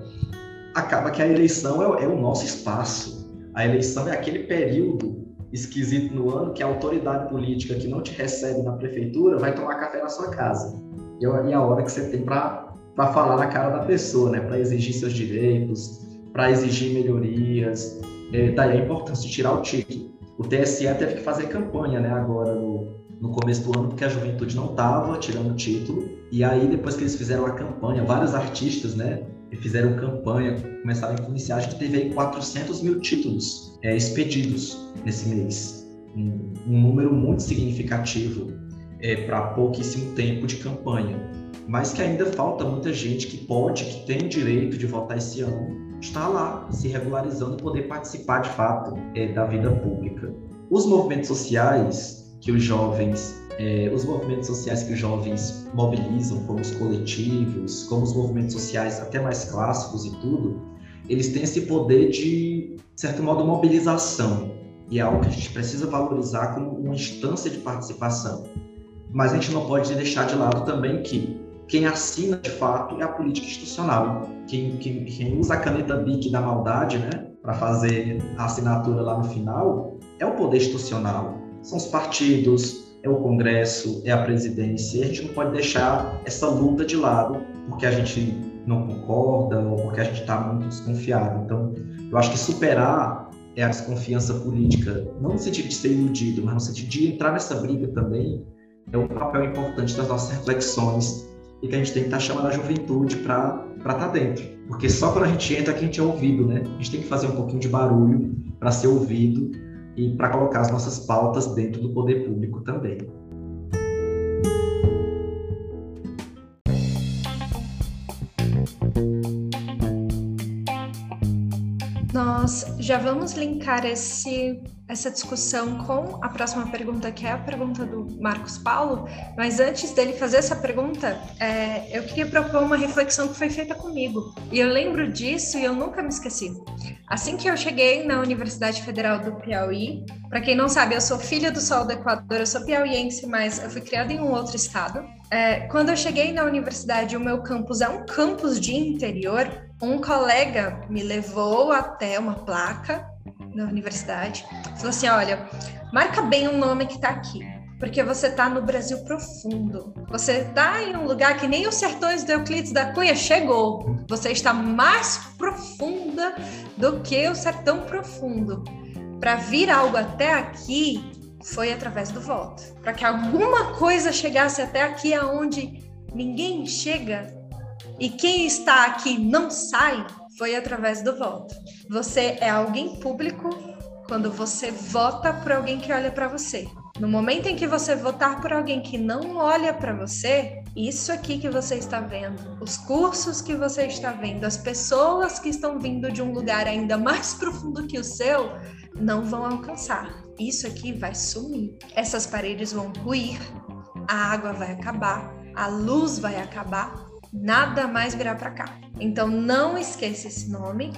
Acaba que a eleição é, é o nosso espaço. A eleição é aquele período esquisito no ano que a autoridade política que não te recebe na prefeitura vai tomar café na sua casa. E é a hora que você tem para falar na cara da pessoa, né? para exigir seus direitos, para exigir melhorias. É, daí a importância de tirar o título. O TSE teve que fazer campanha né, agora no, no começo do ano, porque a juventude não estava tirando o título. E aí, depois que eles fizeram a campanha, vários artistas né, fizeram campanha, começaram a influenciar. A gente teve aí 400 mil títulos é, expedidos nesse mês. Um, um número muito significativo é, para pouquíssimo tempo de campanha. Mas que ainda falta muita gente que pode, que tem direito de votar esse ano, está lá se regularizando e poder participar de fato é, da vida pública. Os movimentos sociais que os jovens é, os movimentos sociais que os jovens mobilizam, como os coletivos, como os movimentos sociais até mais clássicos e tudo, eles têm esse poder de, de certo modo, mobilização. E é algo que a gente precisa valorizar como uma instância de participação. Mas a gente não pode deixar de lado também que quem assina de fato é a política institucional. Quem, quem, quem usa a caneta BIC da maldade, né, para fazer a assinatura lá no final, é o poder institucional. São os partidos, é o Congresso, é a presidência. A gente não pode deixar essa luta de lado porque a gente não concorda ou porque a gente está muito desconfiado. Então, eu acho que superar é a desconfiança política, não no sentido de ser iludido, mas no sentido de entrar nessa briga também, é um papel importante das nossas reflexões e que a gente tem que estar tá chamando a juventude para estar tá dentro. Porque só quando a gente entra que a gente é ouvido, né? A gente tem que fazer um pouquinho de barulho para ser ouvido e para colocar as nossas pautas dentro do poder público também. Já vamos linkar esse essa discussão com a próxima pergunta, que é a pergunta do Marcos Paulo, mas antes dele fazer essa pergunta, é, eu queria propor uma reflexão que foi feita comigo. E eu lembro disso e eu nunca me esqueci. Assim que eu cheguei na Universidade Federal do Piauí, para quem não sabe, eu sou filha do Sol do Equador, eu sou piauiense, mas eu fui criada em um outro estado. É, quando eu cheguei na universidade, o meu campus é um campus de interior, um colega me levou até uma placa na universidade, falou assim: olha, marca bem o nome que está aqui, porque você está no Brasil profundo. Você está em um lugar que nem os sertões do Euclides da Cunha chegou. Você está mais profunda do que o sertão profundo. Para vir algo até aqui foi através do voto. Para que alguma coisa chegasse até aqui aonde ninguém chega e quem está aqui não sai, foi através do voto. Você é alguém público quando você vota por alguém que olha para você. No momento em que você votar por alguém que não olha para você, isso aqui que você está vendo, os cursos que você está vendo, as pessoas que estão vindo de um lugar ainda mais profundo que o seu, não vão alcançar. Isso aqui vai sumir. Essas paredes vão ruir, a água vai acabar, a luz vai acabar, nada mais virá para cá. Então não esqueça esse nome.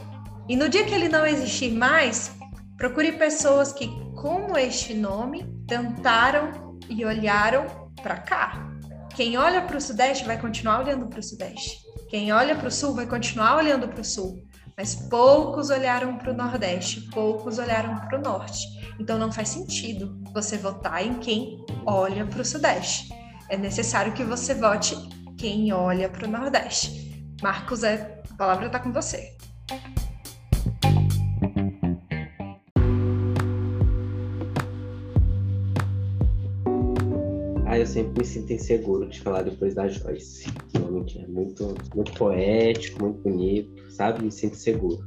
E no dia que ele não existir mais, procure pessoas que, como este nome, tentaram e olharam para cá. Quem olha para o Sudeste vai continuar olhando para o Sudeste. Quem olha para o Sul vai continuar olhando para o Sul. Mas poucos olharam para o Nordeste, poucos olharam para o Norte. Então não faz sentido você votar em quem olha para o Sudeste. É necessário que você vote quem olha para o Nordeste. Marcos, é, a palavra está com você. Ah, eu sempre me sinto inseguro de falar depois da Joyce. Realmente é muito, muito poético, muito bonito, sabe? Me sinto seguro.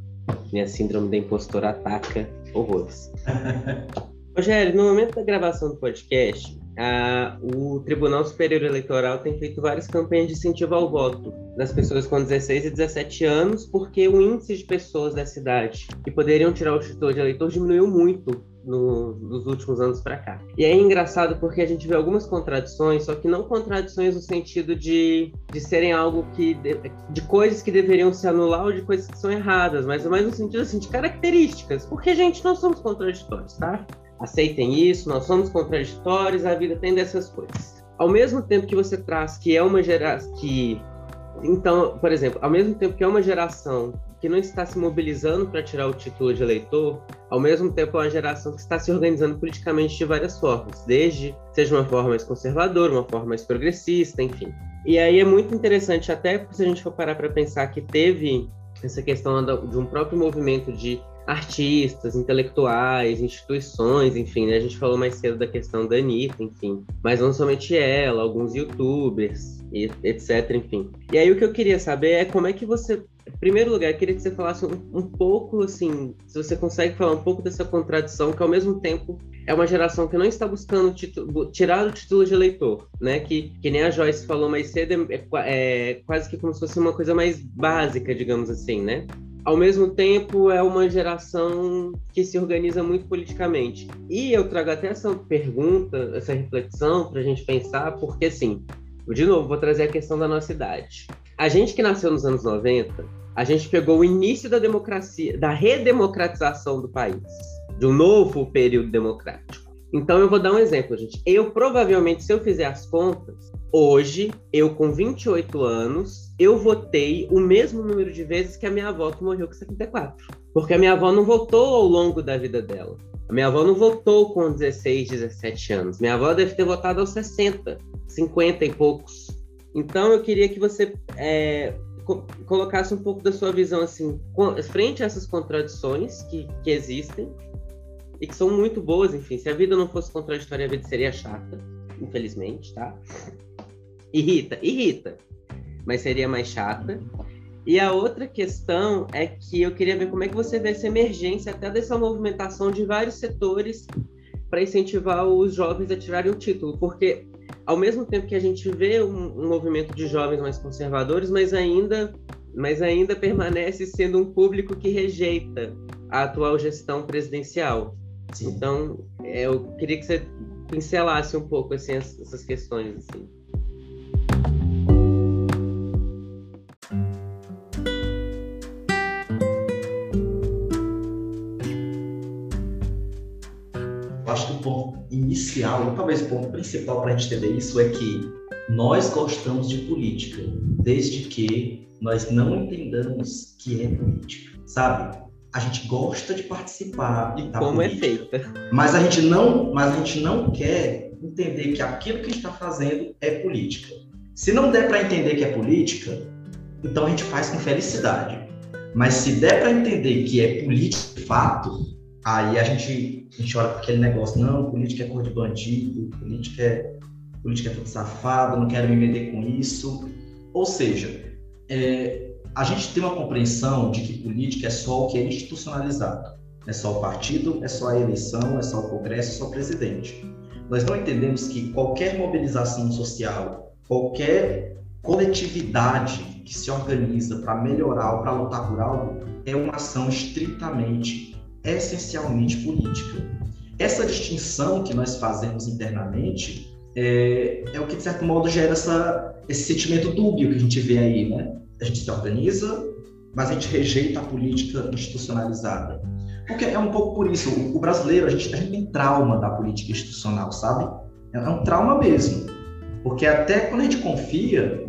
Minha síndrome da impostora ataca horrores. Rogério, no momento da gravação do podcast, a, o Tribunal Superior Eleitoral tem feito várias campanhas de incentivo ao voto das pessoas com 16 e 17 anos, porque o índice de pessoas da cidade que poderiam tirar o título de eleitor diminuiu muito no, nos últimos anos para cá. E é engraçado porque a gente vê algumas contradições, só que não contradições no sentido de, de serem algo que. De, de coisas que deveriam se anular ou de coisas que são erradas, mas mais no sentido assim, de características, porque, gente, nós somos contraditórios, tá? Aceitem isso, nós somos contraditórios, a vida tem dessas coisas. Ao mesmo tempo que você traz que é uma geração que então, por exemplo, ao mesmo tempo que é uma geração que não está se mobilizando para tirar o título de eleitor, ao mesmo tempo é uma geração que está se organizando politicamente de várias formas, desde seja uma forma mais conservadora, uma forma mais progressista, enfim. E aí é muito interessante, até se a gente for parar para pensar que teve essa questão de um próprio movimento de artistas, intelectuais, instituições, enfim, né? A gente falou mais cedo da questão da Anitta, enfim. Mas não somente ela, alguns youtubers, etc, enfim. E aí o que eu queria saber é como é que você... Em primeiro lugar, eu queria que você falasse um, um pouco, assim, se você consegue falar um pouco dessa contradição, que ao mesmo tempo é uma geração que não está buscando tirar o título de eleitor, né? Que, que nem a Joyce falou mais cedo, é, é, é quase que como se fosse uma coisa mais básica, digamos assim, né? Ao mesmo tempo é uma geração que se organiza muito politicamente. E eu trago até essa pergunta, essa reflexão para a gente pensar, porque assim, de novo, vou trazer a questão da nossa idade. A gente que nasceu nos anos 90, a gente pegou o início da democracia, da redemocratização do país, de um novo período democrático. Então eu vou dar um exemplo, gente. Eu provavelmente, se eu fizer as contas, hoje, eu com 28 anos, eu votei o mesmo número de vezes que a minha avó que morreu com 74. Porque a minha avó não votou ao longo da vida dela. A minha avó não votou com 16, 17 anos. Minha avó deve ter votado aos 60, 50 e poucos. Então eu queria que você é, colocasse um pouco da sua visão assim, frente a essas contradições que, que existem e que são muito boas, enfim. Se a vida não fosse contraditória, a vida seria chata, infelizmente, tá? Irrita, irrita, mas seria mais chata. E a outra questão é que eu queria ver como é que você vê essa emergência até dessa movimentação de vários setores para incentivar os jovens a tirarem o título, porque ao mesmo tempo que a gente vê um, um movimento de jovens mais conservadores, mas ainda, mas ainda permanece sendo um público que rejeita a atual gestão presidencial. Sim. Então, é, eu queria que você pincelasse um pouco assim, essas questões. Assim. Eu acho que o ponto inicial, e talvez o ponto principal para a gente entender isso, é que nós gostamos de política, desde que nós não entendamos que é política, sabe? A gente gosta de participar e como é política, é feita. Mas a gente não, mas a gente não quer entender que aquilo que a gente está fazendo é política. Se não der para entender que é política, então a gente faz com felicidade. Mas se der para entender que é política de fato, aí a gente, a gente olha para aquele negócio, não, política é cor de bandido, política é, política é tudo safado, não quero me meter com isso. Ou seja, é, a gente tem uma compreensão de que política é só o que é institucionalizado. É só o partido, é só a eleição, é só o Congresso, é só o presidente. Nós não entendemos que qualquer mobilização social, qualquer coletividade que se organiza para melhorar ou para lutar por algo é uma ação estritamente, essencialmente política. Essa distinção que nós fazemos internamente é, é o que, de certo modo, gera essa, esse sentimento dúbio que a gente vê aí, né? A gente se organiza, mas a gente rejeita a política institucionalizada. Porque é um pouco por isso, o, brasileiro, a gente, a gente tem trauma da política institucional, sabe? É, é um trauma mesmo. Porque até quando a gente confia,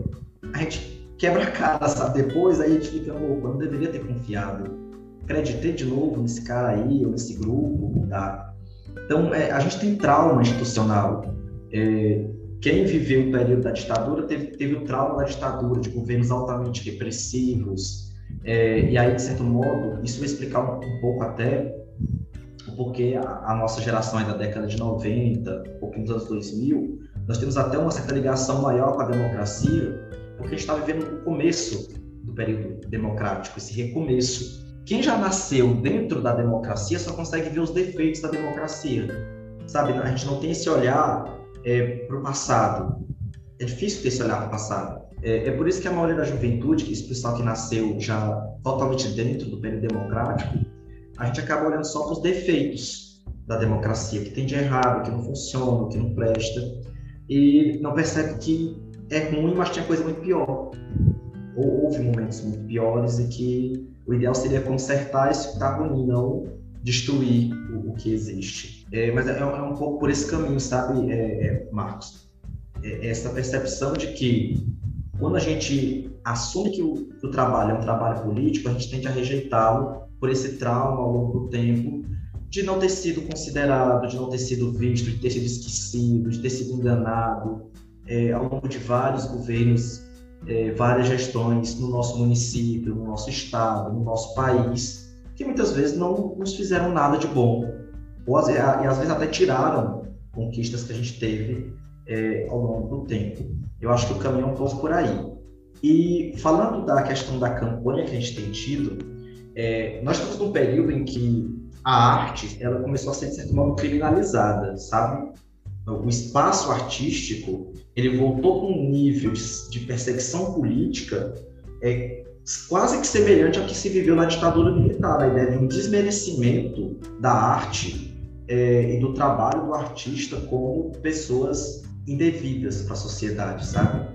a gente quebra a cara, sabe? Depois aí a gente fica, opa, não deveria ter confiado. Acreditei de novo nesse cara aí, ou nesse grupo, tá? Então, é, a gente tem trauma institucional. É, quem viveu o período da ditadura teve, teve o trauma da ditadura, de governos altamente repressivos. É, e aí, de certo modo, isso vai explicar um, um pouco até o porquê a, a, nossa geração é da década de 90, um pouquinho dos anos 2000, nós temos até uma certa ligação maior com a democracia, porque a gente está vivendo o começo do período democrático, esse recomeço. Quem já nasceu dentro da democracia só consegue ver os defeitos da democracia, sabe? A gente não tem esse olhar é, para o passado. É difícil ter esse olhar para o passado. É, é, por isso que a maioria da juventude, esse pessoal que nasceu já totalmente dentro do período democrático, a gente acaba olhando só para os defeitos da democracia, que tem de errado, que não funciona, que não presta, e não percebe que é ruim, mas tinha coisa muito pior. Ou houve momentos muito piores e que o ideal seria consertar isso que está ruim, não destruir o, o que existe. É, mas é, é, um pouco por esse caminho, sabe, é, é Marcos? É, essa percepção de que quando a gente assume que o, que o trabalho é um trabalho político, a gente tende a rejeitá-lo por esse trauma ao longo do tempo de não ter sido considerado, de não ter sido visto, de ter sido esquecido, de ter sido enganado é, ao longo de vários governos, é, várias gestões no nosso município, no nosso estado, no nosso país, que muitas vezes não nos fizeram nada de bom, ou e às vezes até tiraram conquistas que a gente teve é, ao longo do tempo. Eu acho que o caminho é um pouco por aí. E falando da questão da campanha que a gente tem tido, é, nós estamos num período em que a arte ela começou a ser, de certo modo, criminalizada, sabe? O espaço artístico ele voltou para um nível de, de perseguição política é, quase que semelhante ao que se viveu na ditadura militar, a ideia de um desmerecimento da arte é, e do trabalho do artista como pessoas indevidas para a sociedade, sabe?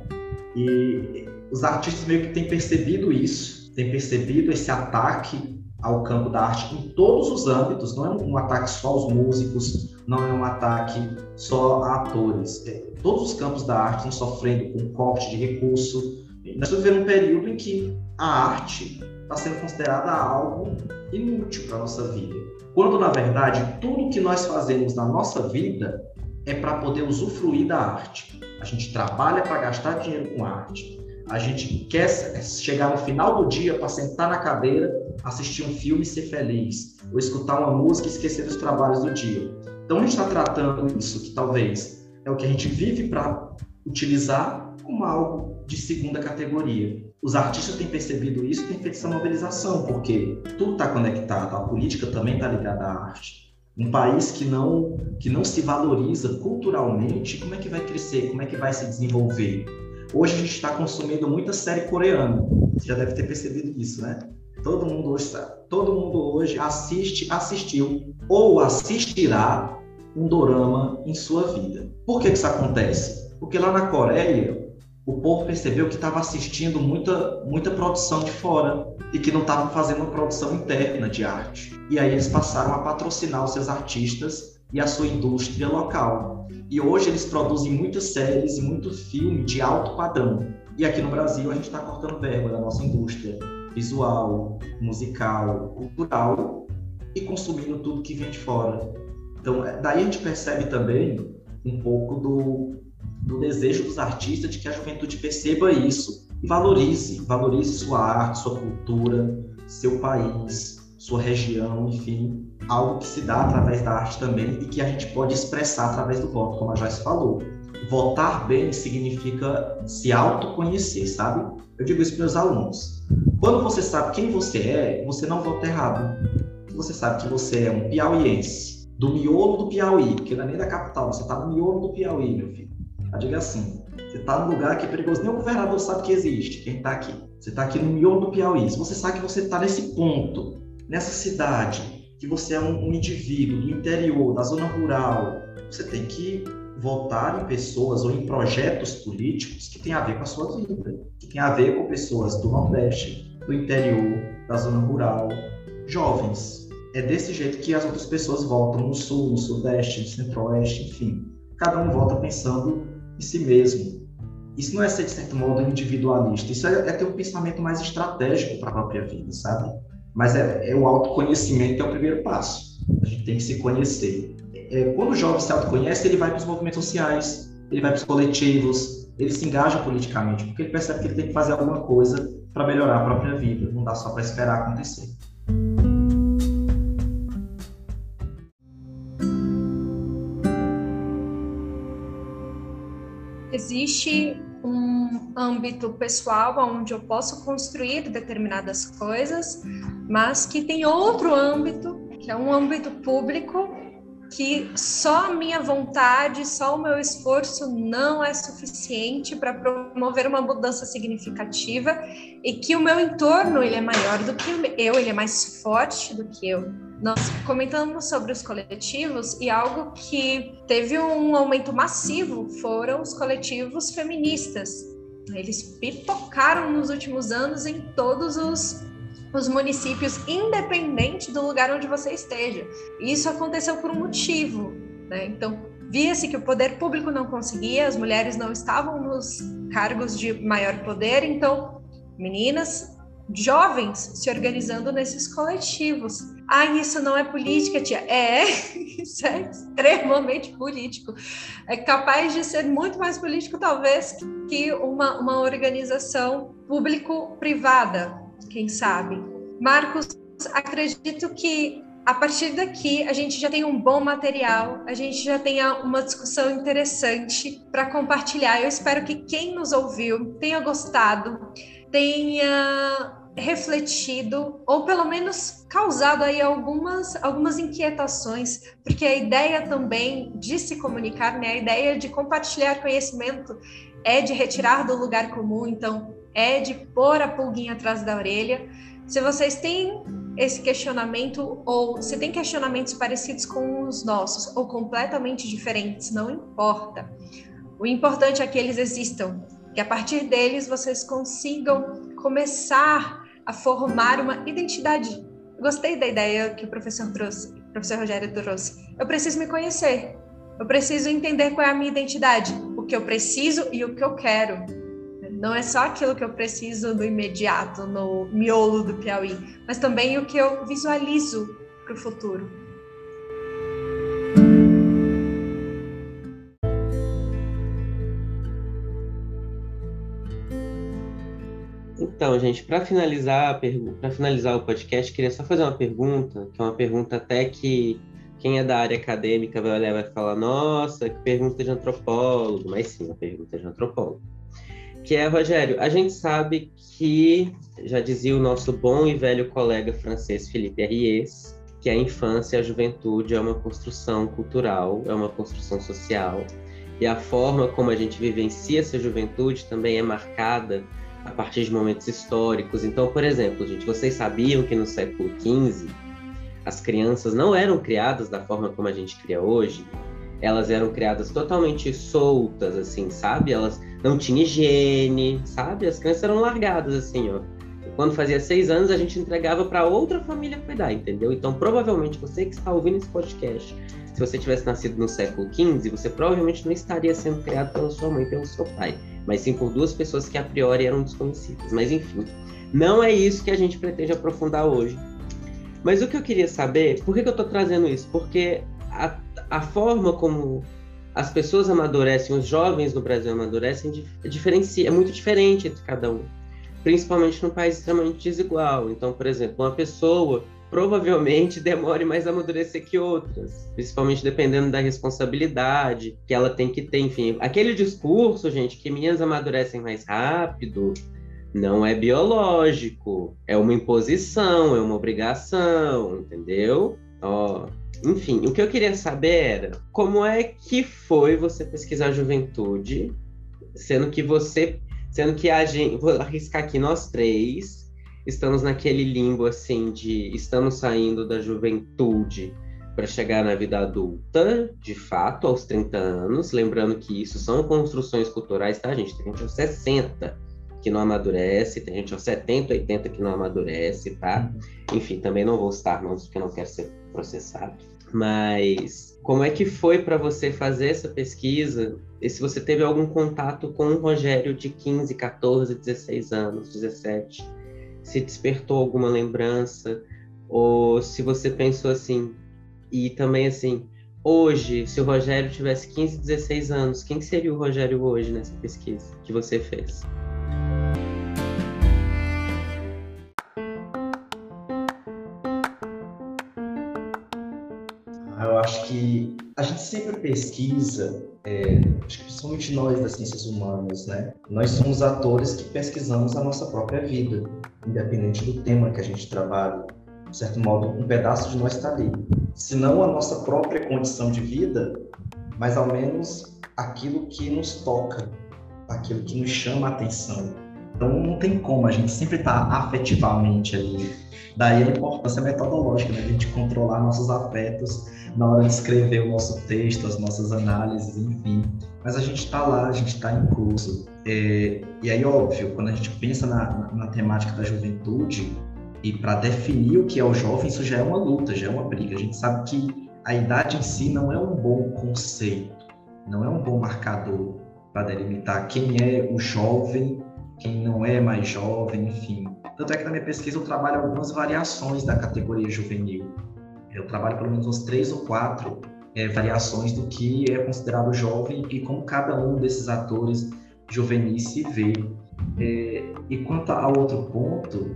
E os artistas meio que têm percebido isso, têm percebido esse ataque ao campo da arte em todos os âmbitos, não é um ataque só aos músicos, não é um ataque só a atores. É, todos os campos da arte estão sofrendo com corte de recurso. Nós estamos vivendo um período em que a arte está sendo considerada algo inútil para a nossa vida. Quando, na verdade, tudo que nós fazemos na nossa vida é para poder usufruir da arte. A gente trabalha para gastar dinheiro com arte. A gente quer chegar no final do dia para sentar na cadeira, assistir um filme e ser feliz, ou escutar uma música e esquecer dos trabalhos do dia. Então a gente está tratando isso, que talvez é o que a gente vive para utilizar, como algo de segunda categoria. Os artistas têm percebido isso e têm feito essa mobilização, porque tudo está conectado, a política também está ligada à arte um país que não que não se valoriza culturalmente, como é que vai crescer? Como é que vai se desenvolver? Hoje a gente está consumindo muita série coreana. Você já deve ter percebido isso, né? Todo mundo hoje, todo mundo hoje assiste, assistiu ou assistirá um dorama em sua vida. Por que, que isso acontece? Porque lá na Coreia o povo percebeu que estava assistindo muita, muita produção de fora e que não estavam fazendo uma produção interna de arte. E aí eles passaram a patrocinar os seus artistas e a sua indústria local. E hoje eles produzem muitas séries e muito filme de alto padrão. E aqui no Brasil a gente está cortando verba da nossa indústria visual, musical, cultural e consumindo tudo que vem de fora. Então, é, daí a gente percebe também um pouco do, do desejo dos artistas de que a juventude perceba isso e valorize, valorize sua arte, sua cultura, seu país, sua região, enfim, algo que se dá através da arte também e que a gente pode expressar através do voto, como a Joyce falou. Votar bem significa se autoconhecer, sabe? Eu digo isso para meus alunos. Quando você sabe quem você é, você não vota errado. Você sabe que você é um piauiense, do miolo do Piauí, porque não é nem da capital, você está no miolo do Piauí, meu filho. Eu digo assim, você está num lugar que é perigoso, nem o governador sabe que existe, quem está aqui. Você está aqui no miolo do Piauí. Se você sabe que você está nesse ponto, nessa cidade, que você é um, um indivíduo do interior, da zona rural, você tem que votar em pessoas ou em projetos políticos que têm a ver com a sua vida, que têm a ver com pessoas do Nordeste, do interior, da zona rural, jovens. É desse jeito que as outras pessoas votam no Sul, no Sudeste, no Centro-Oeste, enfim. Cada um vota pensando si mesmo. Isso não é ser, de certo modo, individualista. Isso é, é ter um pensamento mais estratégico para a própria vida, sabe? Mas é, é, o autoconhecimento que é o primeiro passo. A gente tem que se conhecer. É, quando o jovem se autoconhece, ele vai para os movimentos sociais, ele vai para os coletivos, ele se engaja politicamente, porque ele percebe que ele tem que fazer alguma coisa para melhorar a própria vida. Não dá só para esperar acontecer. Existe um âmbito pessoal onde eu posso construir determinadas coisas, mas que tem outro âmbito, que é um âmbito público, que só a minha vontade, só o meu esforço não é suficiente para promover uma mudança significativa e que o meu entorno ele é maior do que eu, ele é mais forte do que eu. Nós comentamos sobre os coletivos e algo que teve um aumento massivo foram os coletivos feministas. Eles pipocaram nos últimos anos em todos os os municípios, independente do lugar onde você esteja. Isso aconteceu por um motivo, né? Então, via-se que o poder público não conseguia, as mulheres não estavam nos cargos de maior poder, então, meninas, jovens se organizando nesses coletivos. Ah, isso não é política, tia. É, isso é extremamente político. É capaz de ser muito mais político, talvez, que uma, uma organização público-privada, quem sabe. Marcos, acredito que a partir daqui a gente já tem um bom material, a gente já tem uma discussão interessante para compartilhar. Eu espero que quem nos ouviu tenha gostado, tenha refletido ou pelo menos causado aí algumas algumas inquietações, porque a ideia também de se comunicar, né, a ideia de compartilhar conhecimento é de retirar do lugar comum, então é de pôr a pulguinha atrás da orelha. Se vocês têm esse questionamento ou se tem questionamentos parecidos com os nossos ou completamente diferentes, não importa. O importante é que eles existam, que a partir deles vocês consigam começar a formar uma identidade. Gostei da ideia que o professor trouxe, o professor Rogério trouxe. Eu preciso me conhecer. Eu preciso entender qual é a minha identidade, o que eu preciso e o que eu quero. Não é só aquilo que eu preciso do imediato, no miolo do Piauí, mas também o que eu visualizo para o futuro. Então, gente, para finalizar, finalizar o podcast, queria só fazer uma pergunta, que é uma pergunta até que quem é da área acadêmica vai olhar e vai falar, nossa, que pergunta de antropólogo, mas sim, uma pergunta de antropólogo. Que é, Rogério, a gente sabe que, já dizia o nosso bom e velho colega francês Philippe Arriès, que a infância e a juventude é uma construção cultural, é uma construção social, e a forma como a gente vivencia essa juventude também é marcada a partir de momentos históricos. Então, por exemplo, gente, vocês sabiam que no século XV as crianças não eram criadas da forma como a gente cria hoje? Elas eram criadas totalmente soltas, assim, sabe? Elas não tinha higiene, sabe? As crianças eram largadas assim, ó. Quando fazia seis anos, a gente entregava para outra família cuidar, entendeu? Então, provavelmente, você que está ouvindo esse podcast, se você tivesse nascido no século XV, você provavelmente não estaria sendo criado pela sua mãe pelo seu pai, mas sim por duas pessoas que a priori eram desconhecidas. Mas, enfim, não é isso que a gente pretende aprofundar hoje. Mas o que eu queria saber, por que, que eu estou trazendo isso? Porque a, a forma como as pessoas amadurecem, os jovens no Brasil amadurecem, diferencia, é muito diferente entre cada um, principalmente num país extremamente desigual. Então, por exemplo, uma pessoa provavelmente demore mais a amadurecer que outras, principalmente dependendo da responsabilidade que ela tem que ter. Enfim, aquele discurso, gente, que meninas amadurecem mais rápido, não é biológico, é uma imposição, é uma obrigação, entendeu? Ó, enfim, o que eu queria saber era como é que foi você pesquisar juventude, sendo que você, sendo que a gente, vou arriscar aqui nós três, estamos naquele limbo assim de estamos saindo da juventude para chegar na vida adulta, de fato, aos 30 anos, lembrando que isso são construções culturais, tá, gente? Tem gente aos 60 que não amadurece, tem gente aos 70, 80 que não amadurece, tá? Uhum. Enfim, também não vou citar nomes porque não quero ser processado. Mas como é que foi para você fazer essa pesquisa? E se você teve algum contato com o Rogério de 15, 14, 16 anos, 17? Se despertou alguma lembrança? Ou se você pensou assim, e também assim, hoje, se o Rogério tivesse 15, 16 anos, quem seria o Rogério hoje nessa pesquisa que você fez? acho que a gente sempre pesquisa, é, acho que principalmente nós das ciências humanas, né? Nós somos atores que pesquisamos a nossa própria vida, independente do tema que a gente trabalha. de certo modo, um pedaço de nós está ali. Se não a nossa própria condição de vida, mas ao menos aquilo que nos toca, aquilo que nos chama a atenção. Então não tem como, a gente sempre está afetivamente ali. Daí a importância metodológica, né? a gente controlar nossos afetos na hora de escrever o nosso texto, as nossas análises, enfim. Mas a gente está lá, a gente está em curso. É, e aí, óbvio, quando a gente pensa na, na, na temática da juventude, e para definir o que é o jovem, isso já é uma luta, já é uma briga. A gente sabe que a idade em si não é um bom conceito, não é um bom marcador para delimitar quem é o jovem, quem não é mais jovem, enfim. Tanto é que na minha pesquisa eu trabalho algumas variações da categoria juvenil. Eu trabalho pelo menos uns três ou quatro é, variações do que é considerado jovem e como cada um desses atores juvenis se vê. É, e quanto ao outro ponto,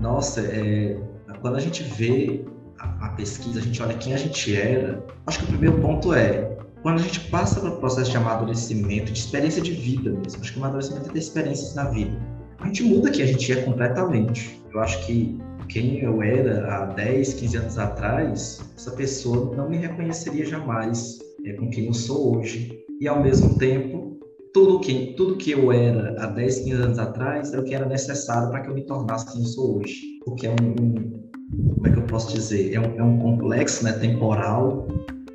nossa, é, quando a gente vê a, a, pesquisa, a gente olha quem a gente era, acho que o primeiro ponto é quando a gente passa pelo processo de amadurecimento, de experiência de vida mesmo, acho que amadurecimento é ter experiências na vida. A gente muda quem a gente é completamente. Eu acho que quem eu era há 10, 15 anos atrás, essa pessoa não me reconheceria jamais é, com quem eu sou hoje. E ao mesmo tempo, tudo que, tudo que eu era há 10, 15 anos atrás é o que era necessário para que eu me tornasse quem eu sou hoje. Porque é um, um como é que eu posso dizer? É um, é um complexo né, temporal,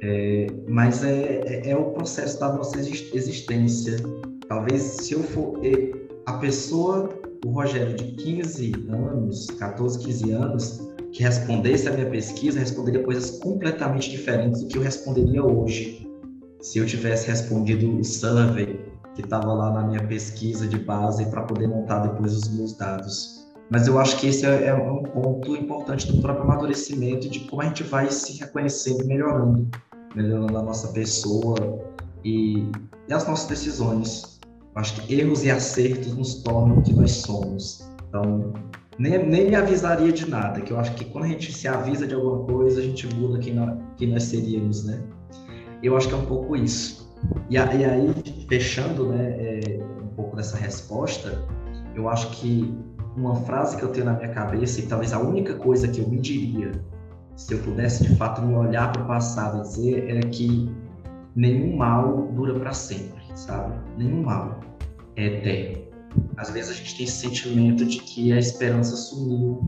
é, mas é, é, é, o processo da nossa existência. Talvez se eu for a pessoa o Rogério de 15 anos, 14, 15 anos, que respondesse a minha pesquisa, responderia coisas completamente diferentes do que eu responderia hoje. Se eu tivesse respondido o survey que estava lá na minha pesquisa de base para poder montar depois os meus dados. Mas eu acho que esse é, é um ponto importante do próprio amadurecimento, de como a gente vai se reconhecendo, melhorando, melhorando a nossa pessoa e, e as nossas decisões acho que erros e acertos nos tornam o que nós somos. Então, nem, nem me avisaria de nada, que eu acho que quando a gente se avisa de alguma coisa, a gente muda quem nós, quem nós seríamos, né? Eu acho que é um pouco isso. E, e aí, fechando né, é, um pouco dessa resposta, eu acho que uma frase que eu tenho na minha cabeça, e talvez a única coisa que eu me diria, se eu pudesse de fato me olhar para o passado e dizer, é que nenhum mal dura para sempre sabe? Nenhum mal é eterno. Às vezes a gente tem esse sentimento de que a esperança sumiu,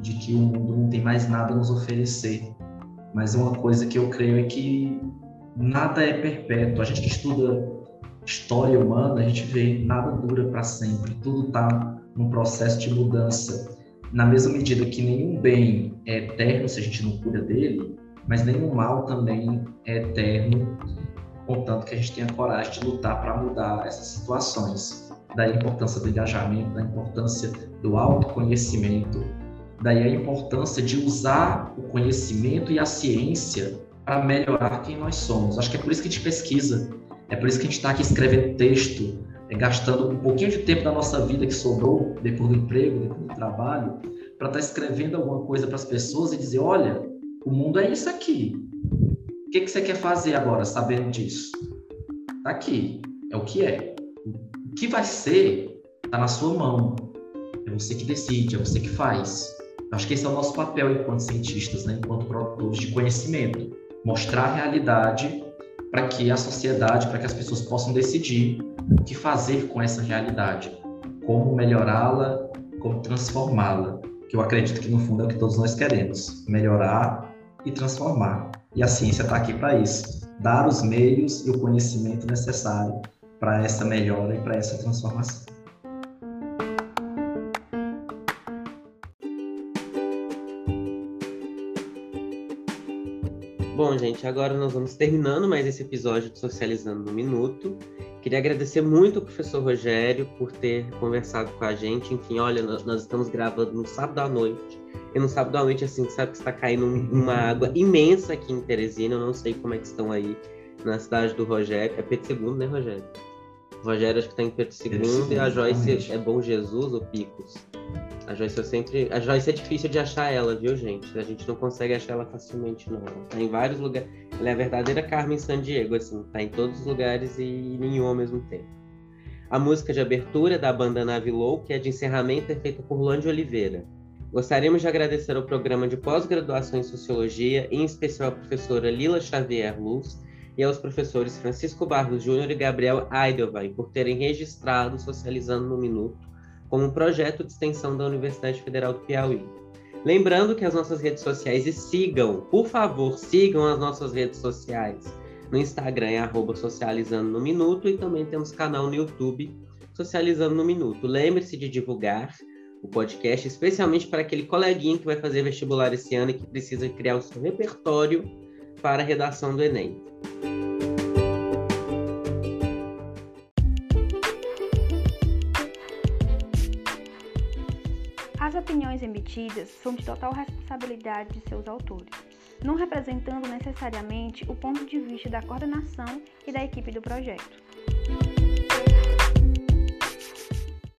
de que o mundo não tem mais nada a nos oferecer. Mas uma coisa que eu creio é que nada é perpétuo. A gente que estuda história humana, a gente vê nada dura para sempre. Tudo está num processo de mudança. Na mesma medida que nenhum bem é eterno se a gente não cura dele, mas nenhum mal também é eterno contanto que a gente tenha coragem de lutar para mudar essas situações. Daí a importância do engajamento, da importância do autoconhecimento, daí a importância de usar o conhecimento e a ciência para melhorar quem nós somos. Acho que é por isso que a gente pesquisa, é por isso que a gente está aqui escrevendo texto, gastando um pouquinho de tempo da nossa vida que sobrou, depois do emprego, depois do trabalho, para estar tá escrevendo alguma coisa para as pessoas e dizer: olha, o mundo é isso aqui. O que, que você quer fazer agora, sabendo disso? Tá aqui, é o que é. O que vai ser, tá na sua mão. É você que decide, é você que faz. Acho que esse é o nosso papel enquanto cientistas, né? enquanto produtores de conhecimento. Mostrar a realidade para que a sociedade, para que as pessoas possam decidir o que fazer com essa realidade, como melhorá-la, como transformá-la. Que eu acredito que no fundo é o que todos nós queremos: melhorar e transformar. E a ciência está aqui para isso dar os meios e o conhecimento necessário para essa melhora e para essa transformação. Bom, gente, agora nós vamos terminando mais esse episódio de Socializando no Minuto. Queria agradecer muito ao professor Rogério por ter conversado com a gente. Enfim, olha, nós, estamos gravando no sábado à noite. E no sábado à noite, assim, sabe que está caindo uma água imensa aqui em Teresina. Eu não sei como é que estão aí na cidade do Rogério. É Pedro II, né, Rogério? O Rogério acho que está em Pedro II e a Joyce é Bom Jesus ou Picos. A Joyce eu sempre. A Joyce é difícil de achar ela, viu, gente? A gente não consegue achar ela facilmente, não. Ela tá em vários lugares. Ela é a verdadeira Carmen San Diego, assim, tá em todos os lugares e nenhum ao mesmo tempo. A música de abertura da banda Nave Low, que é de encerramento, é feita por Luan de Oliveira. Gostaríamos de agradecer ao programa de pós-graduação em Sociologia, em especial à professora Lila Xavier Luz, e aos professores Francisco Barros Júnior e Gabriel Eidelwein por terem registrado Socializando no Minuto como um projeto de extensão da Universidade Federal do Piauí. Lembrando que as nossas redes sociais e sigam, por favor, sigam as nossas redes sociais. No Instagram é arroba Socializando no Minuto e também temos canal no YouTube Socializando no Minuto. Lembre-se de divulgar o podcast, especialmente para aquele coleguinha que vai fazer vestibular esse ano e que precisa criar o seu repertório para a redação do Enem. Opiniões emitidas são de total responsabilidade de seus autores, não representando necessariamente o ponto de vista da coordenação e da equipe do projeto.